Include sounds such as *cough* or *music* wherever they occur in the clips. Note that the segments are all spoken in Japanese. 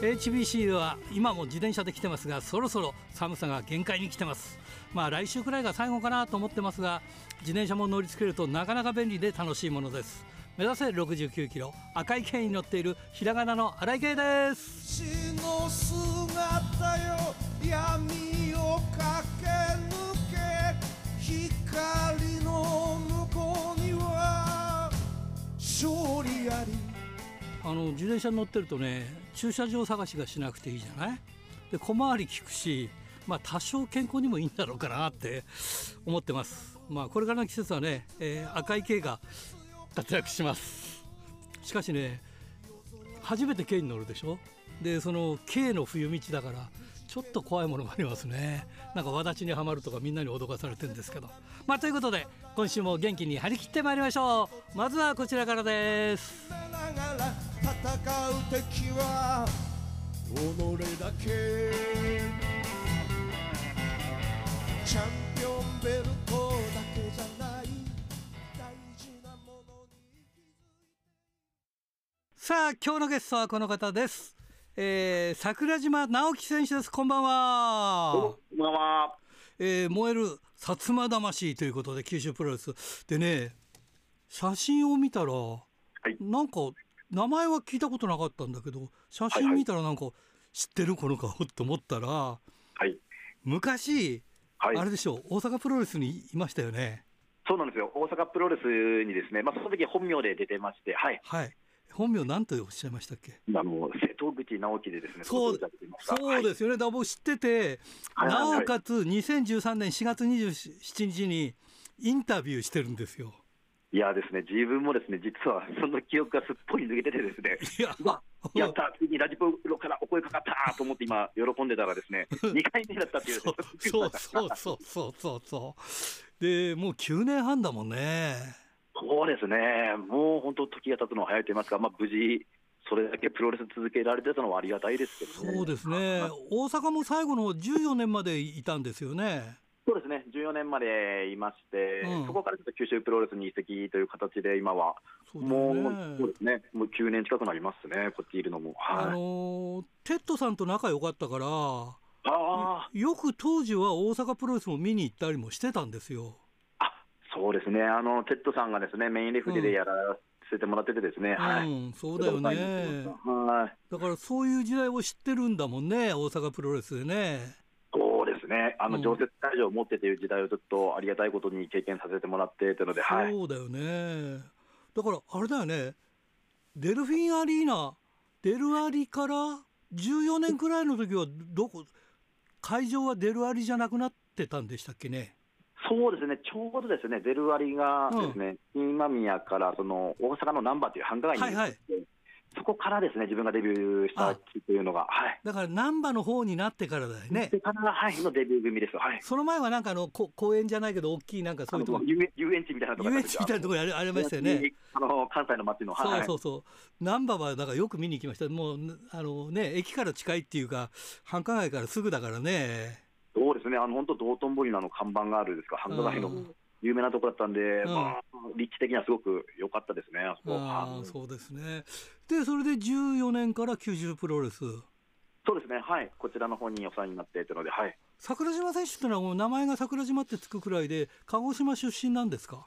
HBC では今も自転車で来てますがそろそろ寒さが限界に来てます。まあ来週くらいが最後かなと思ってますが自転車も乗りつけるとなかなか便利で楽しいものです。目指せ69キロ赤い剣に乗っているひらがなの荒井圭です。勝利あり。あの自転車に乗ってるとね駐車場探しがしなくていいじゃない？で小回り効くしまあ多少健康にもいいんだろうかなって思ってます。まあこれからの季節はね、えー赤い軽が活躍します。しかしね初めて軽に乗るでしょ？でその軽の冬道だからちょっと怖いものがありますね。なんかわだちにはまるとかみんなに脅かされてるんですけど。まあということで今週も元気に張り切ってまいりましょう。まずはこちらからです。戦う敵は己だけチャンピオンベルトだけじゃない大事なものに気づいてさあ今日のゲストはこの方です、えー、桜島直樹選手です。こんばんは。こんばんは。えー、燃える薩摩魂ということで九州プロレスでね写真を見たら、いなんか名前は聞いたことなかったんだけど写真見たらなんか知ってる？この顔？と思ったらはい。昔、はい。あれでしょう？大阪プロレスにいましたよね？そうなんですよ。大阪プロレスにですね、まあ、その時本名で出てまして、はい。はい本名なんとおっしゃいましたっけ？あの、瀬戸口直樹でですね、そうそうですよね、だから僕知ってて、はいはいはい。なおかつ2013年4月27日にインタビューしてるんですよ。いやですね、自分もですね、実はその記憶がすっぽり抜けててですね、いや、やった、ついにラジプロからお声かかったと思って今、喜んでたらですね、*laughs* 2回目だったっていう、そうそうそうそうそうそうそう。で、もう9年半だもんね。そうですね、もう本当、時が経つのは早いと言いますか、まあ、無事、それだけプロレス続けられてたのはありがたいですけどね。そうですね。大阪も最後の14年までいたんですよね。そうですね、14年までいまして、うんそこからちょっと九州プロレスに移籍という形で、今は、もう。そうですね、もう9年近くなりますね、こっちいるのも。あはい、のーテッドさんと仲良かったから、あよく当時は大阪プロレスも見に行ったりもしてたんですよ。そうですね、あの、テッドさんがですね、メインレフェリーでやらせてもらっててですね、はい。うん、そうだよね。はい。だからそういう時代を知ってるんだもんね、大阪プロレスでね。そうですね、あの、うん常設会場を持ってという時代をちょっとありがたいことに経験させてもらってというので、はい。そうだよね。だからあれだよね、デルフィンアリーナ、デルアリから14年くらいの時はどこ、会場はデルアリじゃなくなってたんでしたっけね。そうですね、ちょうどですね、デルワリがですね、今宮からその大阪の難波という繁華街に、はいはいそこからですね、自分がデビューした地というのが、はい。だから難波の方になってからだよね。で、カナダ、はい、のデビュー組です。はい。その前はなんかあのこ公園じゃないけど大きいなんかそういうとこ遊園地みたいなとこ遊園地みたいなところにありありましたよね。。あの、関西の街の、はい。そうそうそう。難波はだからよく見に行きました。もうあのね駅から近いっていうか繁華街からすぐだからね。ですね、あの、本当道頓堀のあの看板があるですか、繁華街のうん有名なところだったんで、んまあ、立地的にはすごく良かったですね、あそこ。あそうですね。でそれで14年から九州プロレス。そうですね、はい。こちらの方にお世話になってというので、はい。桜島選手ってのはもう名前が桜島ってつくくらいで鹿児島出身なんですか？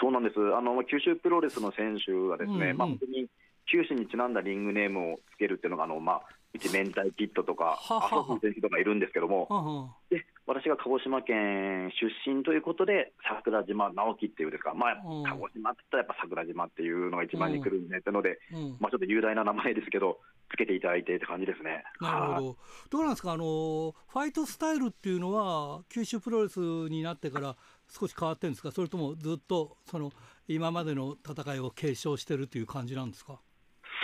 そうなんです。あの、九州プロレスの選手がですね、うんうんまあ、本当に九州にちなんだリングネームをつけるっていうのが、あの、まあ、うち明太キットとか、ははは。アソフ選手とかいるんですけども、で、私が鹿児島県出身ということで、桜島直樹っていうですか、まあうん、鹿児島って言ったらやっぱ桜島っていうのが一番に来るんで、ってので、うん。まあ、ちょっと雄大な名前ですけど、つけていただいてって感じですね。はいなるほど。どうなんですか？あのファイトスタイルっていうのは九州プロレスになってから少し変わってるんですか？それともずっとその今までの戦いを継承してるっていう感じなんですか？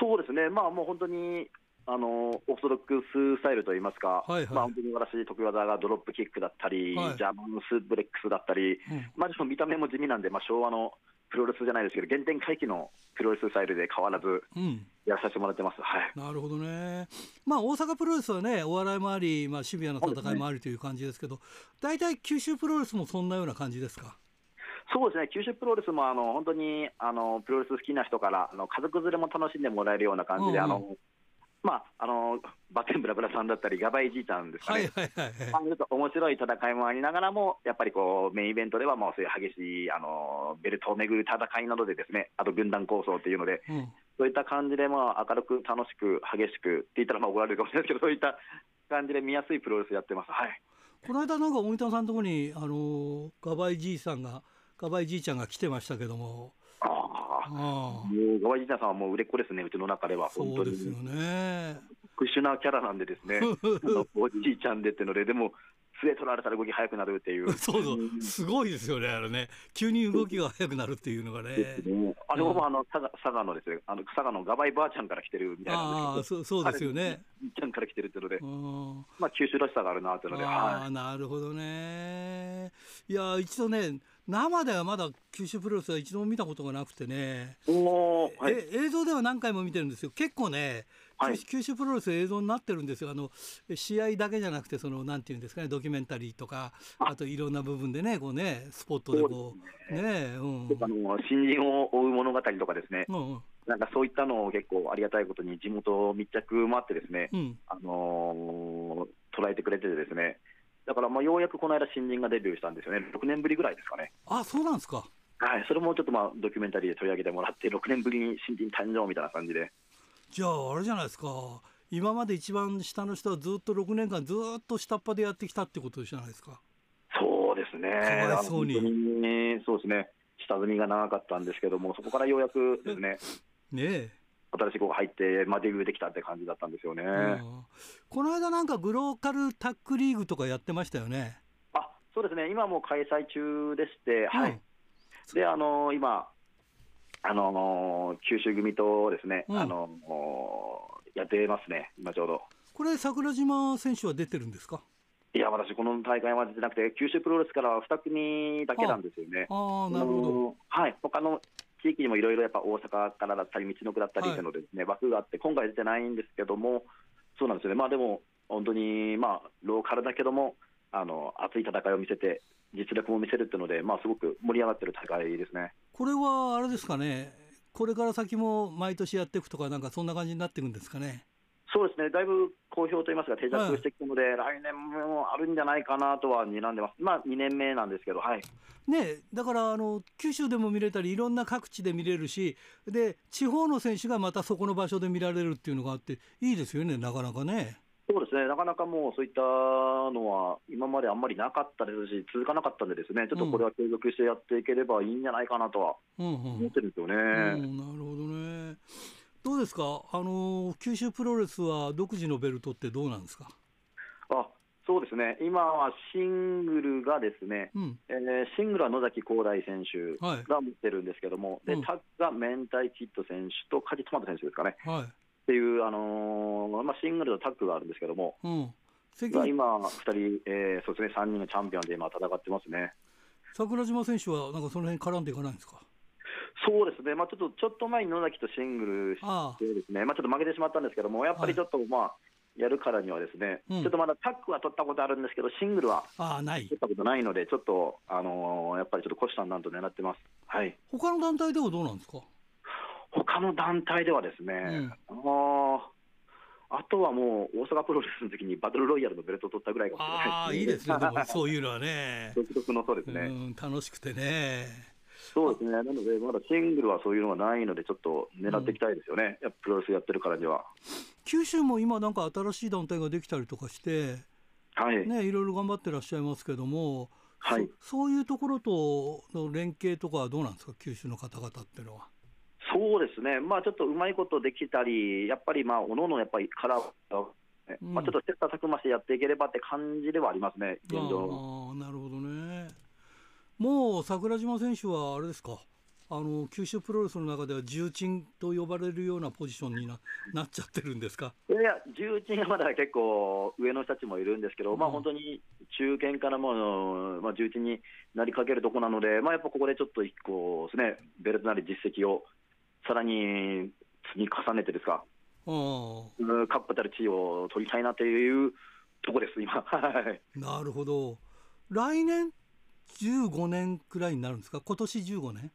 そうですね、まあもう本当に、あのオーソドックススタイルといいますか、はいはい。まあ本当に私、得意技がドロップキックだったり、はい。ジャーマンスープレックスだったり、うん。まあ、見た目も地味なんで、まあ、昭和のプロレスじゃないですけど、原点回帰のプロレススタイルで変わらずうん。やらさせてもらってます。はい。なるほどね。まあ大阪プロレスはねお笑いもあり、まあ、シビアな戦いもありという感じですけど大体九州プロレスもそんなような感じですか？そうですね、九州プロレスもあの本当にあのプロレス好きな人からあの家族連れも楽しんでもらえるような感じで、うんうん。あのまあ、あのバテンブラブラさんだったり、ガバイじいちゃんですかはいね、はいはいはい。面白い戦いもありながらも、やっぱりこうメインイベントではもうそういう激しいあのベルトをめぐる戦いなどで、ですねあと軍団構想っていうので、うん。そういった感じで、まあ、明るく楽しく激しくって言ったらまあ怒られるかもしれないですけど、そういった感じで見やすいプロレスやってます。はい。この間なんか大分さんのところにあのガバイじいさんがガバイじいちゃんが来てましたけどももう、ガワイジーナさんはもう売れっ子ですね、うちの中では、あそ本当に。うですよね。特殊なキャラなんでですね、*laughs* おじいちゃんでってので、でも、杖取られたら動き速くなるっていう。*laughs* そうそう。すごいですよねあれね。急に動きが速くなるっていうのがね。ね。あれもあの佐賀佐賀のですね、あの佐賀のガバイばあちゃんから来てるみたいああなんですけど、そうそうですよね。ちゃんから来てるっていうのでう、ん。まあ、九州らしさがあるなっていうので、あはあなるほどね。いや一度ね生ではまだ九州プロレスは一度も見たことがなくてね、はい、え映像では何回も見てるんですよ。結構ね、はい。九九州プロレス映像になってるんですよ。あの試合だけじゃなくてそのなんていうんですかねドキュメンタリーとかあ。といろんな部分でねこうねスポットでこうね。うん。あの新人を追う物語とかですね、うんうん。なんかそういったのを結構ありがたいことに地元密着もあってですね、うん。あのー捉えてくれててですね、だからまあようやくこの間、新人がデビューしたんですよね、6年ぶりぐらいですかね。あそうなんですか。はい、それもちょっとまあドキュメンタリーで取り上げてもらって、6年ぶりに新人誕生みたいな感じで、じゃああれじゃないですか。今まで一番下の人はずっと6年間ずっと下っ端でやってきたってことじゃないですか。そうですね、かわいそうに。そうですね、下積みが長かったんですけども、そこからようやくですね、ねえ新しい子が入って、まあ、デビューできたって感じだったんですよね。うんこの間なんかグローカルタックリーグとかやってましたよね。あそうですね、今もう開催中でして、はいうん、であの今、あの九州組とですね、うんあのやってますね、今ちょうど。これ桜島選手は出てるんですか？いや、私、この大会は出てなくて、九州プロレスからは2組だけなんですよね。ああなるほど。はい、他の地域にもいろいろやっぱ大阪からだったり、道のくだったりはいっていうので、ね枠があって、今回出てないんですけども、そうなんですよね、まあでも、本当に、まあ、ローカルだけども、あの熱い戦いを見せて、実力も見せるっていうので、まあ、すごく盛り上がってる大会ですね。これはあれですかね。これから先も毎年やっていくとかなんかそんな感じになっていくんですかね。そうですね、だいぶ好評といいますか、定着してきたので、来年もあるんじゃないかなとは睨んでます、まあ2年目なんですけど、はい、ねえだからあの九州でも見れたりいろんな各地で見れるしで地方の選手がまたそこの場所で見られるっていうのがあっていいですよねなかなかね。そうですね、なかなかもうそういったのは、今まであんまりなかったですし、続かなかったんで、ですね。ちょっとこれは継続してやっていければいいんじゃないかなとはうんうん。思ってるんですよね。うん、なるほどね。どうですか、あの九州プロレスは独自のベルトってどうなんですか？あそうですね、今はシングルがですね、うん、えーシングルは野崎光大選手はいが持ってるんですけども、でうんタッグが明太キッド選手とカジトマト選手ですかね。はい、っていう、あのーまあ、シングルとタッグがあるんですけども、うん、今、2人、えーそうですね、3人がチャンピオンで今、戦ってますね。桜島選手はなんかその辺絡んでいかないんですか？そうですね、まあ、ちょっとちょっと前に野崎とシングルしあてですね、まあ、ちょっと負けてしまったんですけども、やっぱりちょっと、まあ、やるからにはですね、うんちょっとまだタッグは取ったことあるんですけど、シングルは取。ったことないので、ちょっと、あのーやっぱりちょっと虎視眈々と狙ってます。はい他の団体ではどうなんですか？他の団体ではですね、んあーあとはもう、大阪プロレスの時にバトルロイヤルのベルト取ったぐらいかもしれないああ、いいですね。そういうのはね。*laughs* 独特のそうですね。うん、楽しくてね。そうですね、なので、まだシングルはそういうのがないので、ちょっと狙っていきたいですよね、やっぱプロレスやってるからには。九州も今なんか新しい団体ができたりとかして。はい、ね、いろいろ頑張ってらっしゃいますけども。はいそそういうところとの連携とかはどうなんですか、九州の方々っていうのは。そうですね、まあちょっとうまいことできたり、やっぱりまあ、おのおのやっぱりカラーうんまあ、ちょっと切磋琢磨してやっていければって感じではありますね、現状。ああなるほどね。もう桜島選手はあれですか？あの九州プロレスの中では重鎮と呼ばれるようなポジションにななっちゃってるんですか？いや、重鎮はまだ結構上の人たちもいるんですけど、まあうん本当に中堅からもう、まあ、重鎮になりかけるとこなので、まあ、やっぱここでちょっと一個ですね、ベルトなり実績をさらに積み重ねてですか、あうん確固たる地位を取りたいなというとこです、今。なるほど。来年15年くらいになるんですか？今年15年？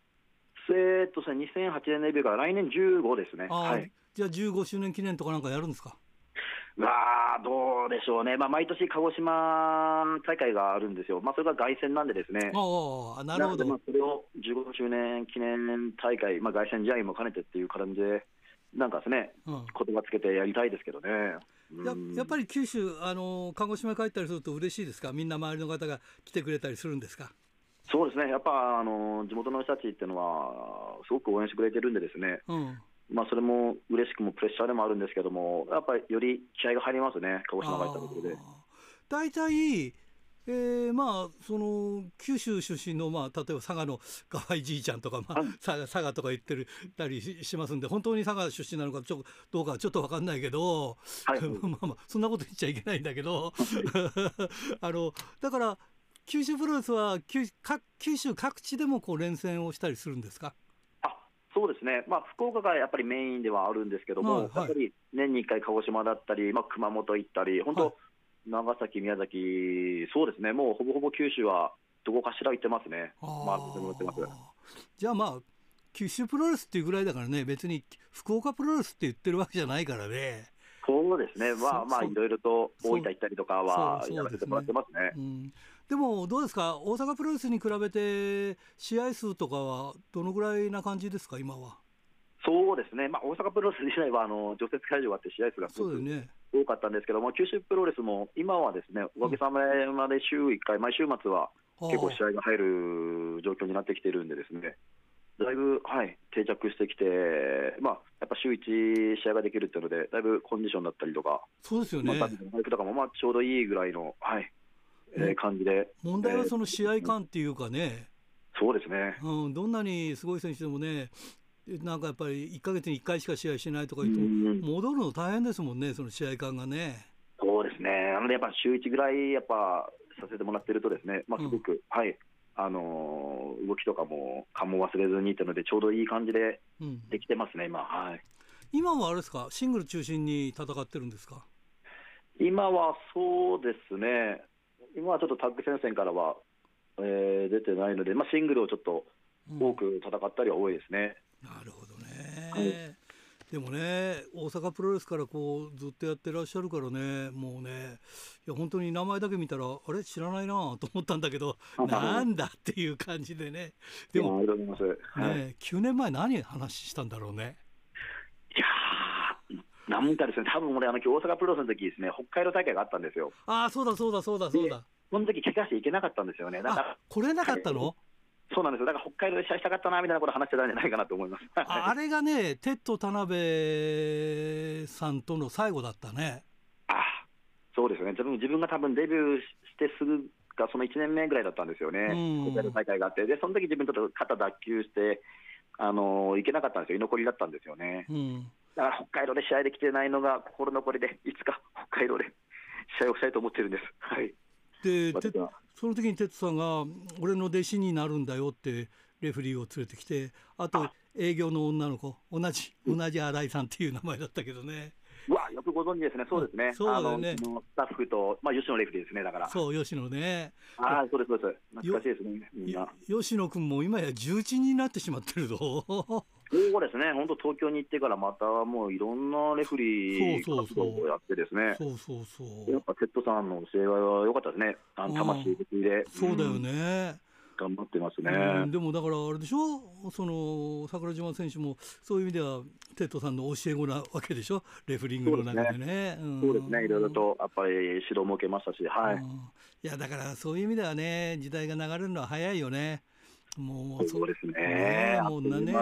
えーっとですね、2008年デビューから来年15ですね。はい。じゃあ15周年記念とかなんかやるんですか？うわー、どうでしょうね。まあ、毎年鹿児島大会があるんですよ。まあ、それが凱旋なんでですね。あああなるほどそれを15周年記念大会、まあ、凱旋試合も兼ねてっていう感じで、なんかですね、うん言葉つけてやりたいですけどね。やうん。やっぱり九州あの鹿児島帰ったりすると嬉しいですか？みんな周りの方が来てくれたりするんですか？そうですね、やっぱあの地元の人たちっていうのは、すごく応援してくれてるんで、ですね、うん。まあ、それも嬉しくもプレッシャーでもあるんですけども、やっぱりより気合が入りますね、鹿児島帰ったところで。大体、えーまあその九州出身の、まあ、例えば佐賀の河合じいちゃんとか、まあはい、佐賀佐賀とか言ってるたりししますんで本当に佐賀出身なのかちょどうかはちょっと分かんないけど、はい。*laughs* まあまあそんなこと言っちゃいけないんだけど。*laughs* あのだから九州プロレスは九各九州各地でもこう連戦をしたりするんですか？あそうですね、まあ、福岡がやっぱりメインではあるんですけども、はいはい。やっぱり年に1回、鹿児島だったり、まあ、熊本行ったり、本当、はい長崎、宮崎、そうですね、もうほぼほぼ九州はどこかしら行ってますね、あー。まあ、ってます。じゃあまあ九州プロレスっていうぐらいだからね。別に福岡プロレスって言ってるわけじゃないからね。そうですね、まあまあ、いろいろと大分行ったりとかはやらせてもらってますね。うん、でもどうですか？大阪プロレスに比べて試合数とかはどのぐらいな感じですか？今はそうですね、まあ、大阪プロレス自体はあの除雪会場があって、試合数がすごくそうだよね。多かったんですけども、九州プロレスも今はですね、おかげさまで週1回、毎週末は結構試合が入る状況になってきてるんで、ですね。だいぶ、はい、定着してきて、まあ、やっぱ週1試合ができるっていうので、だいぶコンディションだったりとか、そうですよね。まあ、バイクとかもまあちょうどいいぐらいの、はいえーうん感じで、問題はその試合感っていうかね、そうですね。うん、どんなにすごい選手でもねなんかやっぱり1か月に1回しか試合しないとか言って戻るの大変ですもんねその試合感がね。そうですね、なのでやっぱ週1ぐらいやっぱさせてもらってると、ですね、まあ、うん。すごく、はい、あのー動きとかも、感も忘れずにっていうので、ちょうどいい感じでうん、できてますね、今、はい。今はあれですか？シングル中心に戦ってるんですか？今はそうですね、今はちょっとタッグ戦線からは、えー出てないので、まあ、シングルをちょっとうん。多く戦ったりは多いですね。なるほどね、はい。でもね大阪プロレスからこうずっとやってらっしゃるからねもうね。いや本当に名前だけ見たらあれ？知らないなと思ったんだけど *laughs* なんだっていう感じでね。でも、ありがとうございます。はい、いね、9年前何話したんだろうね。なんかですね、多分俺、あの今日大阪プロレスの時ですね、北海道大会があったんですよ。ああそうだそうだそうだそうだ。その時怪我していけなかったんですよね。だからあ来れなかったの、そうなんですよ。だから北海道で試合したかったなみたいなこと話してたんじゃないかなと思います。ああれがねテッド田辺さんとの最後だったねあそうですよね。自分自分が多分デビューしてすぐかその1年目ぐらいだったんですよね。うん北海道大会があって、でその時自分ちょっと肩脱臼して。あの行けなかったんですよ、居残りだったんですよね。うんだから北海道で試合できてないのが心残りで、いつか北海道で試合をしたいと思ってるんです。はい。でその時に哲さんが「俺の弟子になるんだよ」ってレフェリーを連れてきてあとあ営業の女の子同じ同じ新井さんっていう名前だったけどねうわ、よくご存知ですね、そうですね。そうだよねスタッフと、まあ、吉野レフェリーですね、だから。そう吉野ねはい、そうです、そうです。懐かしいですね、みんなよ。吉野君も今や重鎮になってしまってるぞそうですね、本当、東京に行ってからまたもういろんなレフェリー活動をやってですね、そうそうそう。やっぱテッドさんの教えは良かったですね、あの魂的で、そうだよん。ね、頑張ってますね。うん。でもだからあれでしょ？その桜島選手もそういう意味ではテッドさんの教え子なわけでしょ？レフェリングの中でね。ん。そうですね、いろいろとやっぱり指導も受けましたし、はい、うん。いやだからそういう意味ではね時代が流れるのは早いよね。もうそうですね、ねもうなね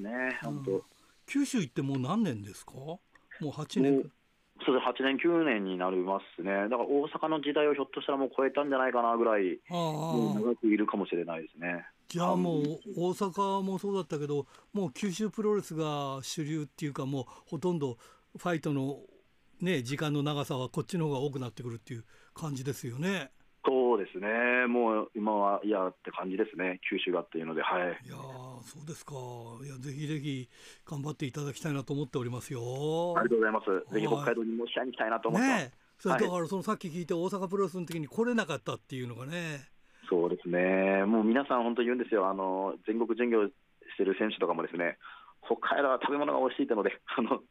ね、本当。九州行ってもう何年ですか？もう8年。そうです。8年、9年になりますね、だから大阪の時代をひょっとしたらもう超えたんじゃないかなぐらい、長くいるかもしれないですね。じゃあもう大阪もそうだったけどもう九州プロレスが主流っていうかもうほとんどファイトのね時間の長さはこっちの方が多くなってくるっていう感じですよね。そうですね、もう今は嫌って感じですね、九州がっていうので、はい。いやーそうですか。いやぜひぜひ頑張っていただきたいなと思っておりますよ。ありがとうございます。ぜひはい北海道にも試合に行きたいなと思って。ます。ねえ。それはい。だからそのさっき聞いて大阪プロレスの時に来れなかったっていうのがね、そうですね、もう皆さん、本当に言うんですよ、あの全国巡業してる選手とかもですね、北海道は食べ物が美味しいってので、*laughs* あの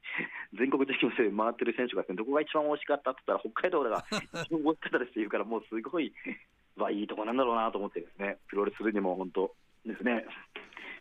全国巡業で回ってる選手がね、どこが一番美味しかったって言ったら、北海道が *laughs* 一番美味しかったですって言うから、もうすごい、まあ、いいとこなんだろうなと思ってですね、プロレスするにも本当ですね。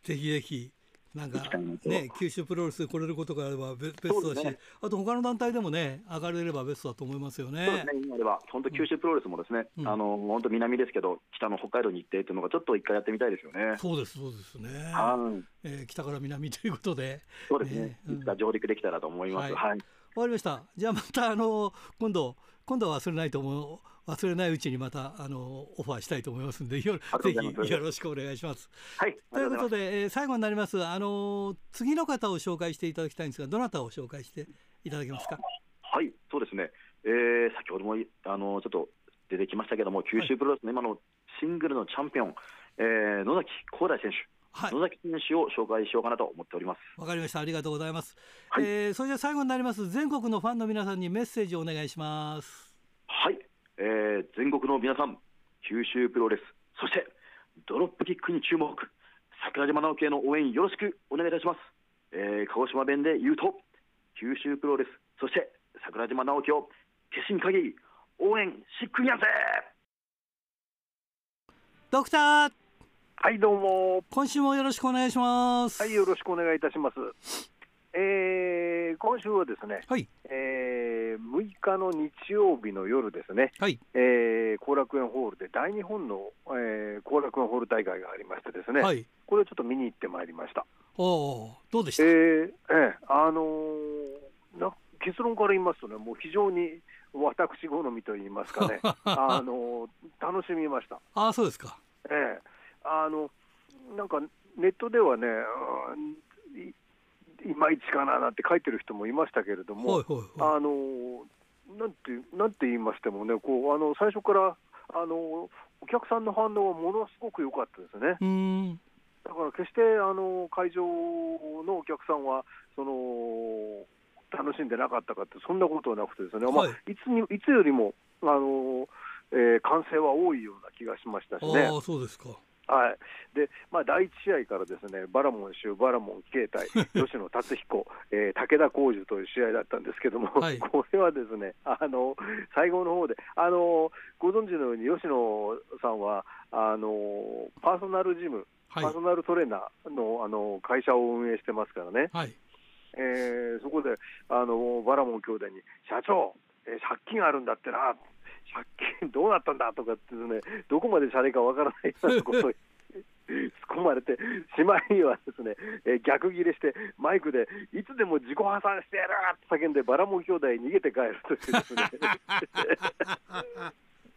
ぜひぜひなんかね九州プロレスで来れることがあればベベストだし、ねあと他の団体でもね上がれればベストだと思いますよそうでねす。ね、今では。本当、九州プロレスもですね、うん。あの本当、南ですけど、北の北海道に行ってっていうのが、ちょっと一回やってみたいですよね。そうですそうですね。はい。えー北から南ということで。そうですね。ね、うん。いつか上陸できたらと思います。はい。はい。わかりました。じゃあまたあの今度今度は忘れないと思う忘れないうちにまたあのオファーしたいと思いますんでよあぜひよろしくお願いします。はい、ということで、で、えー最後になりますあの次の方を紹介していただきたいんですがどなたを紹介していただけますか？はい、そうですね、えー先ほどもあのちょっと出てきましたけども、九州プロレスの今のシングルのチャンピオン、えー野崎光大選手、はい。野崎選手を紹介しようかなと思っております。わかりました。ありがとうございます。はいえーそれでは最後になります全国のファンの皆さんにメッセージをお願いします。はい、えー全国の皆さん、九州プロレス、そしてドロップキックに注目、桜島直樹への応援よろしくお願いいたします。えー鹿児島弁で言うと、九州プロレス、そして桜島直樹を決心限り応援しっくりやんぜドクターはい、どうも。今週もよろしくお願いします。はい、よろしくお願いいたします。えー今週はですね、はいえー6日の日曜日の夜ですね、はいえー後楽園ホールで大日本の後、えー後楽園ホール大会がありましてですね、はい。これをちょっと見に行ってまいりました。おおどうでした？えーえーあのーな結論から言いますとね、もう非常に私好みと言いますかね、*laughs* あのー楽しみました。ああそうですか。ええ、あのなんかネットではね、うんいいまいちかななんて書いてる人もいましたけれども、はいはいはあのなんてなんて言いましてもね、こうあの最初からあのお客さんの反応はものすごく良かったですね。だから決してあの会場のお客さんはその楽しんでなかったかってそんなことはなくてですね、まあはいいつにいつよりもあの、えー歓声は多いような気がしましたしね。ああそうですか。はい。でまあ、第一試合からですねバラモン州、バラモン携帯、*laughs* 吉野達彦、えー武田浩二という試合だったんですけども、はい。*laughs* これはですねあの最後の方であのご存知のように吉野さんはあのパーソナルジム、はいパーソナルトレーナーのあの会社を運営してますからね、はい。えーそこであのバラモン兄弟に社長、えー借金あるんだってな、借金どうなったんだとかってですね、どこまでシャレかわからないようなことを *laughs* 突っ込まれて、しまいにはですね、えー逆ギレして、マイクでいつでも自己破産してやるって叫んで、バラモン兄弟逃げて帰るというですね。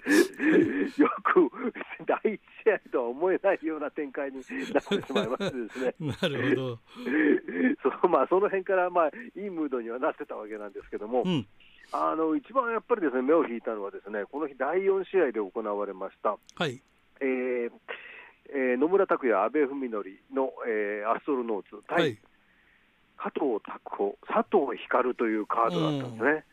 *laughs* よく第一試合とは思えないような展開になってしまいましてですね、なるほど。*laughs* そまあ、その辺から、まあ、いいムードにはなってたわけなんですけども、うん。あの一番やっぱりですね目を引いたのは、ですねこの日、第4試合で行われました、はい。えーえー野村拓也、阿部文則の、えーアストロノーツ対、はい。加藤拓保、佐藤光というカードだったんですね。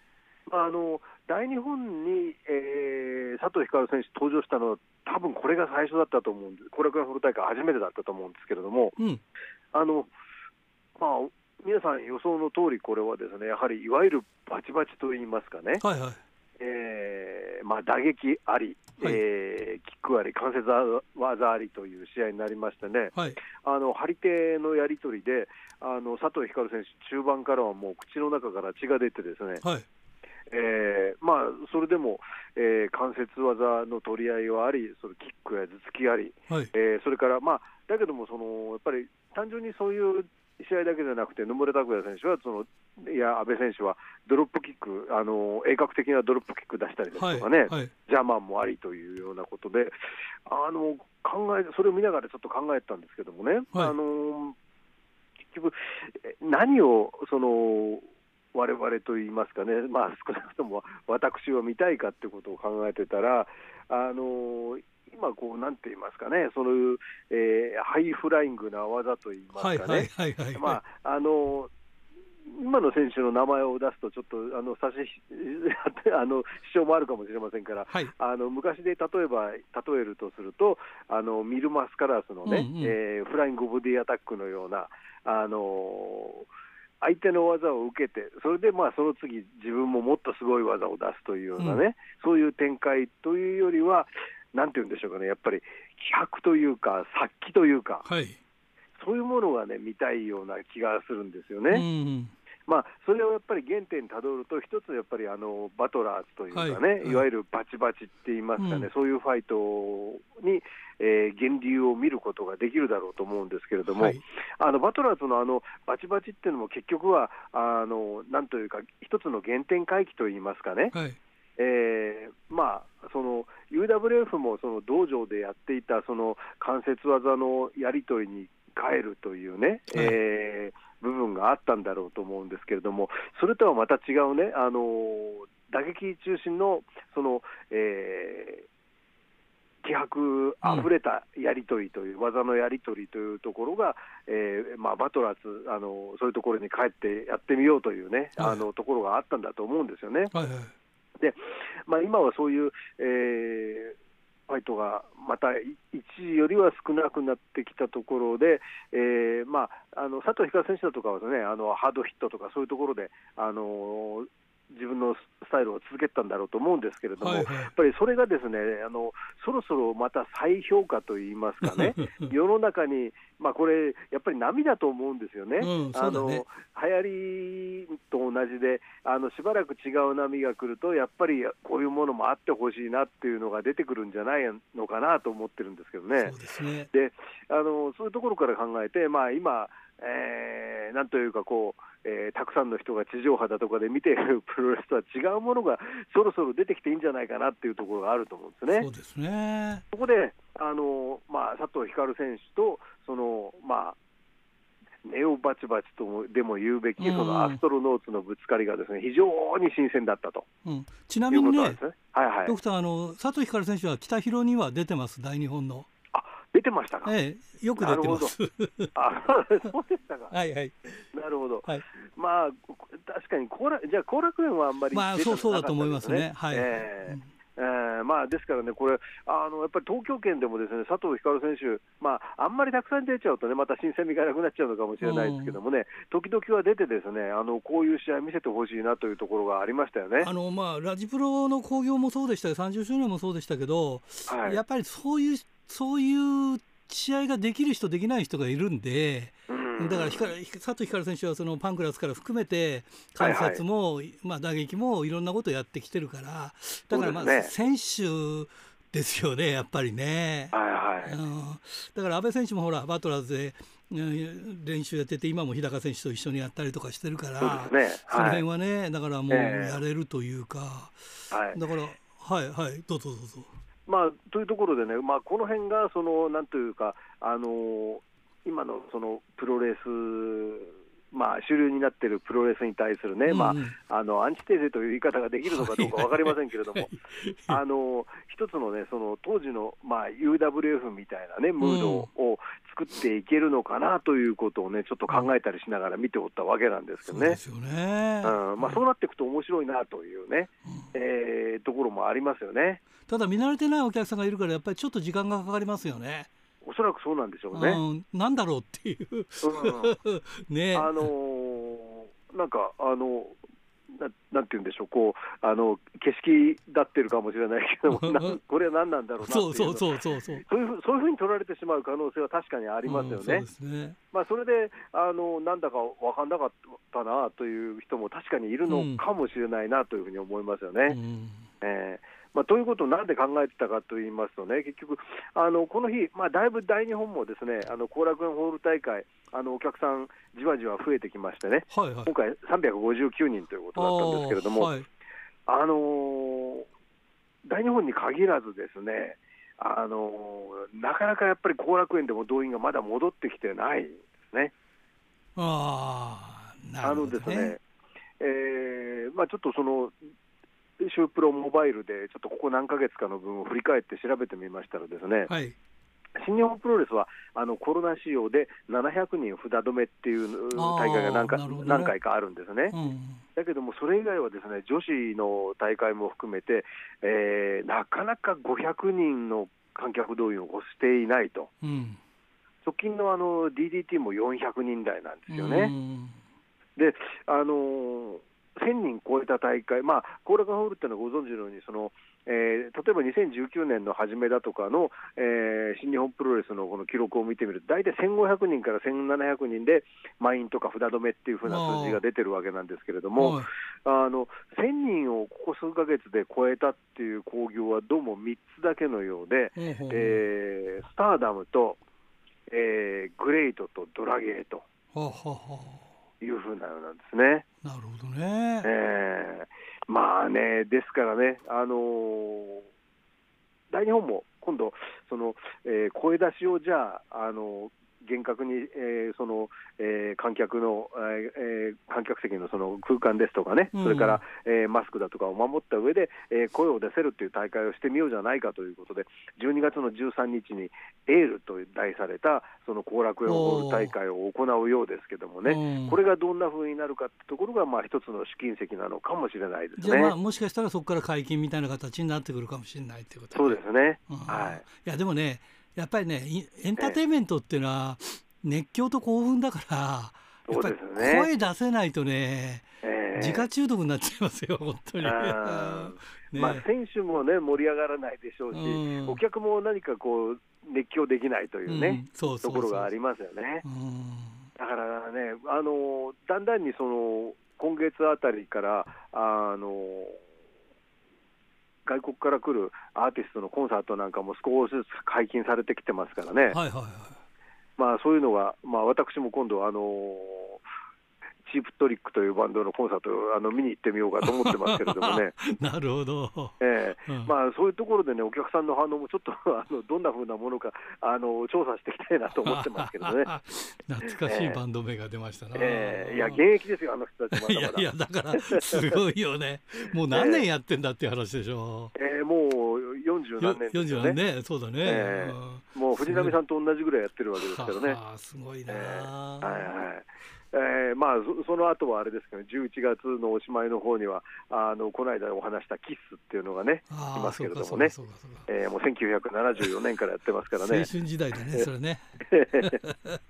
まあ、あの大日本に、えー佐藤光選手登場したのは、多分これが最初だったと思うんです、後楽園ホール大会初めてだったと思うんですけれども、うん。あのまあ、皆さん予想の通り、これはですねやはりいわゆるバチバチといいますかね、はいはい。えーまあ、打撃あり、はいえーキックあり、関節技ありという試合になりましてね、はい。あの張り手のやり取りで、あの佐藤光選手、中盤からはもう口の中から血が出て、ですね、はい。えーまあ、それでも、えー関節技の取り合いはあり、そのキックや頭突きあり、はい。えーそれから、まあ、だけどもその、やっぱり単純にそういう試合だけじゃなくて、野村拓也選手はその、いや、阿部選手はドロップキック、あの鋭角的なドロップキック出したりですはい。とかね、はい。ジャーマンもありというようなことで、あの考えそれを見ながらちょっと考えたんですけどもね、あの結局、え何をその我々といいますかね、まあ、少なくとも私は見たいかってことを考えてたら、あの今こう、なんて言いますかね、その、えーハイフライングな技といいますかね、はい。はい。はい。はい。まああの今の選手の名前を出すと、ちょっとあの差し *laughs* あの主張もあるかもしれませんから、はいあの昔で例えば例えるとすると、あのミルマスカラスのね、うんうんえーフライングボディアタックのような、あの相手の技を受けて、それでまあその次、自分ももっとすごい技を出すというようなね、うんそういう展開というよりは、なんて言うんでしょうかね、やっぱり気迫というか、殺気というか、はい。そういうものがね、見たいような気がするんですようね。んまあ、それをやっぱり原点たどると、一つやっぱりあのバトラーズというかね、はいい、わゆるバチバチって言いますかね、うんそういうファイトに、えー源流を見ることができるだろうと思うんですけれども、はい。あのバトラーズのあのバチバチっていうのも結局は、あのなんというか、一つの原点回帰といいますかね、はい。えーまあ、その UWF もその道場でやっていたその関節技のやり取りに変えるというね、はいえー部分があったんだろうと思うんですけれども、それとはまた違うね、あの打撃中心のその、えー気迫あふれたやり取りという、技のやり取りというところが、えーまあ、バトラーズあの、そういうところに帰ってやってみようというね、はいあのところがあったんだと思うんですよね。はい。はい。でまあ、今はそういう、えーファイトがまた一時よりは少なくなってきたところで、えーまあ、あの佐藤光選手だとかは、ね、あのハードヒットとかそういうところで、あの自分のスタイルを続けてたんだろうと思うんですけれども、はいはいやっぱりそれがですねあのそろそろまた再評価といいますかね、世の中に、まあ、これ、やっぱり波だと思うんですよね。うんそうあの流行りと同じであの、しばらく違う波が来ると、やっぱりこういうものもあってほしいなっていうのが出てくるんじゃないのかなと思ってるんですけどねそう。ですね。であのそういうところから考えて、まあ、今、えーなんというかこう、えーたくさんの人が地上波だとかで見ている *laughs* プロレスとは違うものがそろそろ出てきていいんじゃないかなっていうところがあると思うんですね。そうですね。そこで、あのまあ、佐藤光選手と、そのまあ、ネオバチバチともでも言うべき、うんそのアストロノーツのぶつかりがですね非常に新鮮だったとうん。ちなみにねね。はいはいドクターあの佐藤光選手は北広には出てます。大日本の。あ出てましたか、ええ、よく出てます。あそうでしたか、*laughs* はいはい。なるほど、はい。まあ、確かに後楽、じゃあ、後楽園はあんまりまあそうそうだと思いますね。はい。えうんえーまあ、ですからね、これあの、やっぱり東京圏でもですね佐藤光選手、まあ、あんまりたくさん出ちゃうとね、また新鮮味がなくなっちゃうのかもしれないですけどもね、時々は出て、ですねあのこういう試合見せてほしいなというところがありましたよね。あのまあラジプロの興行もそうでしたけど30周年もそうでしたけど、はいやっぱりそういうそういう試合ができる人できない人がいるんで、うん。だから光佐藤光選手はそのパンクラスから含めて関節も、まあ、打撃もいろんなことをやってきてるからだからまあ、選手ですよねやっぱりね。はいはい。うん。だから阿部選手もほらバトラーズでうん練習やってて今も日高選手と一緒にやったりとかしてるからそうですね。そのはい辺はねだからもうええ。やれるというか、はい。だからはいはい。どうぞどうぞ。まあ、というところでね、まあ、この辺がそのなんというか、あの今のそのプロレス、まあ、主流になっているプロレスに対するね、まあ、あのアンチテーゼという言い方ができるのかどうか分かりませんけれどもはい、あの一つのね、その当時の、まあ、UWF みたいなね、ムードを作っていけるのかなということをね、ちょっと考えたりしながら見ておったわけなんですけどね。そうですよね。うんまあ、そうなっていくと面白いなというね、えーところもありますよね。ただ見慣れてないお客さんがいるからやっぱりちょっと時間がかかりますよね。おそらくそうなんでしょうね。うん、なんだろうっていううん *laughs* ね。あのーなんか、あのななんて言うんでしょう、こうあの景色だってるかもしれないけども、*laughs* これは何なんだろうなっていそうそううそうそうそう。そういうふうそういうふうに取られてしまう可能性は確かにありますよね。うんそうですね。まあ、それであのなんだか分かんなかったなという人も確かにいるのかもしれないなというふうに思いますよね。うんえーまあ、ということをなんで考えてたかと言いますとね、結局、あのこの日、まあ、だいぶ大日本もですね、あの後楽園ホール大会、あのお客さん、じわじわ増えてきましてね、はいはい。今回359人ということだったんですけれども、あ,、はいのー大日本に限らずですね、あのーなかなかやっぱり後楽園でも動員がまだ戻ってきてないんですね。ああ、なあるほどのですね、えーまあ、ちょっとその、シュープロモバイルで、ちょっとここ何ヶ月かの分を振り返って調べてみましたらですね、はい。新日本プロレスはあのコロナ仕様で700人札止めっていう大会が何か,、ね何回かあるんですね。うんだけども、それ以外はですね女子の大会も含めて、えーなかなか500人の観客動員を越していないと、うん直近のあの DDT も400人台なんですよね。うんで、あのー1000人超えた大会、まあ、コーラカンホールっていうのはご存知のように、そのえー例えば2019年の初めだとかの、えー新日本プロレスのこの記録を見てみると、大体1500人から1700人で、満員とか札止めっていう風な数字が出てるわけなんですけれども、はい。あの1000人をここ数ヶ月で超えたっていう興行はどうも3つだけのようで、えースターダムと、えーグレイトとドラゲーと。ほうほうほいう風なようなんですね。うなるほどね。えーまあね、ですからね、あのー大日本も今度、そのえー声出しをじゃあ、あの厳格に、えーそのえー観客の、えー観客席のその空間ですとかね、うんそれから、えーマスクだとかを守った上で、えー声を出せるという大会をしてみようじゃないかということで、12月の13日にエールと題されたその後楽園ホール大会を行うようですけどもね。うんこれがどんな風になるかってところが、まあ、一つの試金石なのかもしれないですね。じゃあまあもしかしたらそこから解禁みたいな形になってくるかもしれないっていうことそうですね。うんはい。いやでもねやっぱりねいエンターテインメントっていうのは熱狂と興奮だからやっぱり声出せないとねえー自家中毒になっちゃいますよ *laughs* 本当に。*laughs* ね。まあ、選手もね、盛り上がらないでしょうし、うん。お客も何かこう、熱狂できないというね、ところがありますよね。うん。だからね、あのだんだんにその今月あたりから、あの外国から来るアーティストのコンサートなんかも少しずつ解禁されてきてますからね。はいはいはい。まあ、そういうのが、まあ、私も今度、あのチープトリックというバンドのコンサートをあの見に行ってみようかと思ってますけれどもね、*laughs* なるほど。ええうんまあ、そういうところでね、お客さんの反応もちょっとあのどんな風なものかあの調査していきたいなと思ってますけどね、*laughs* 懐かしいバンド名が出ましたな。ええいや、現役ですよ、あの人たちまだまだ。*laughs* いやいやだからすごいよね。もう何年やってんだっていう話でしょ。ええもう40よ何年です四十よね、何ね、そうだね。ええうんもう藤波さんと同じぐらいやってるわけですからね。はあすごいな。えーはいはいえーまあ、そその後はあれですけど、11月のおしまいの方には、あのこの間お話したキッスっていうのがね、いますけれどもね。えーもう1974年からやってますからね、青春時代だねそれね。*laughs*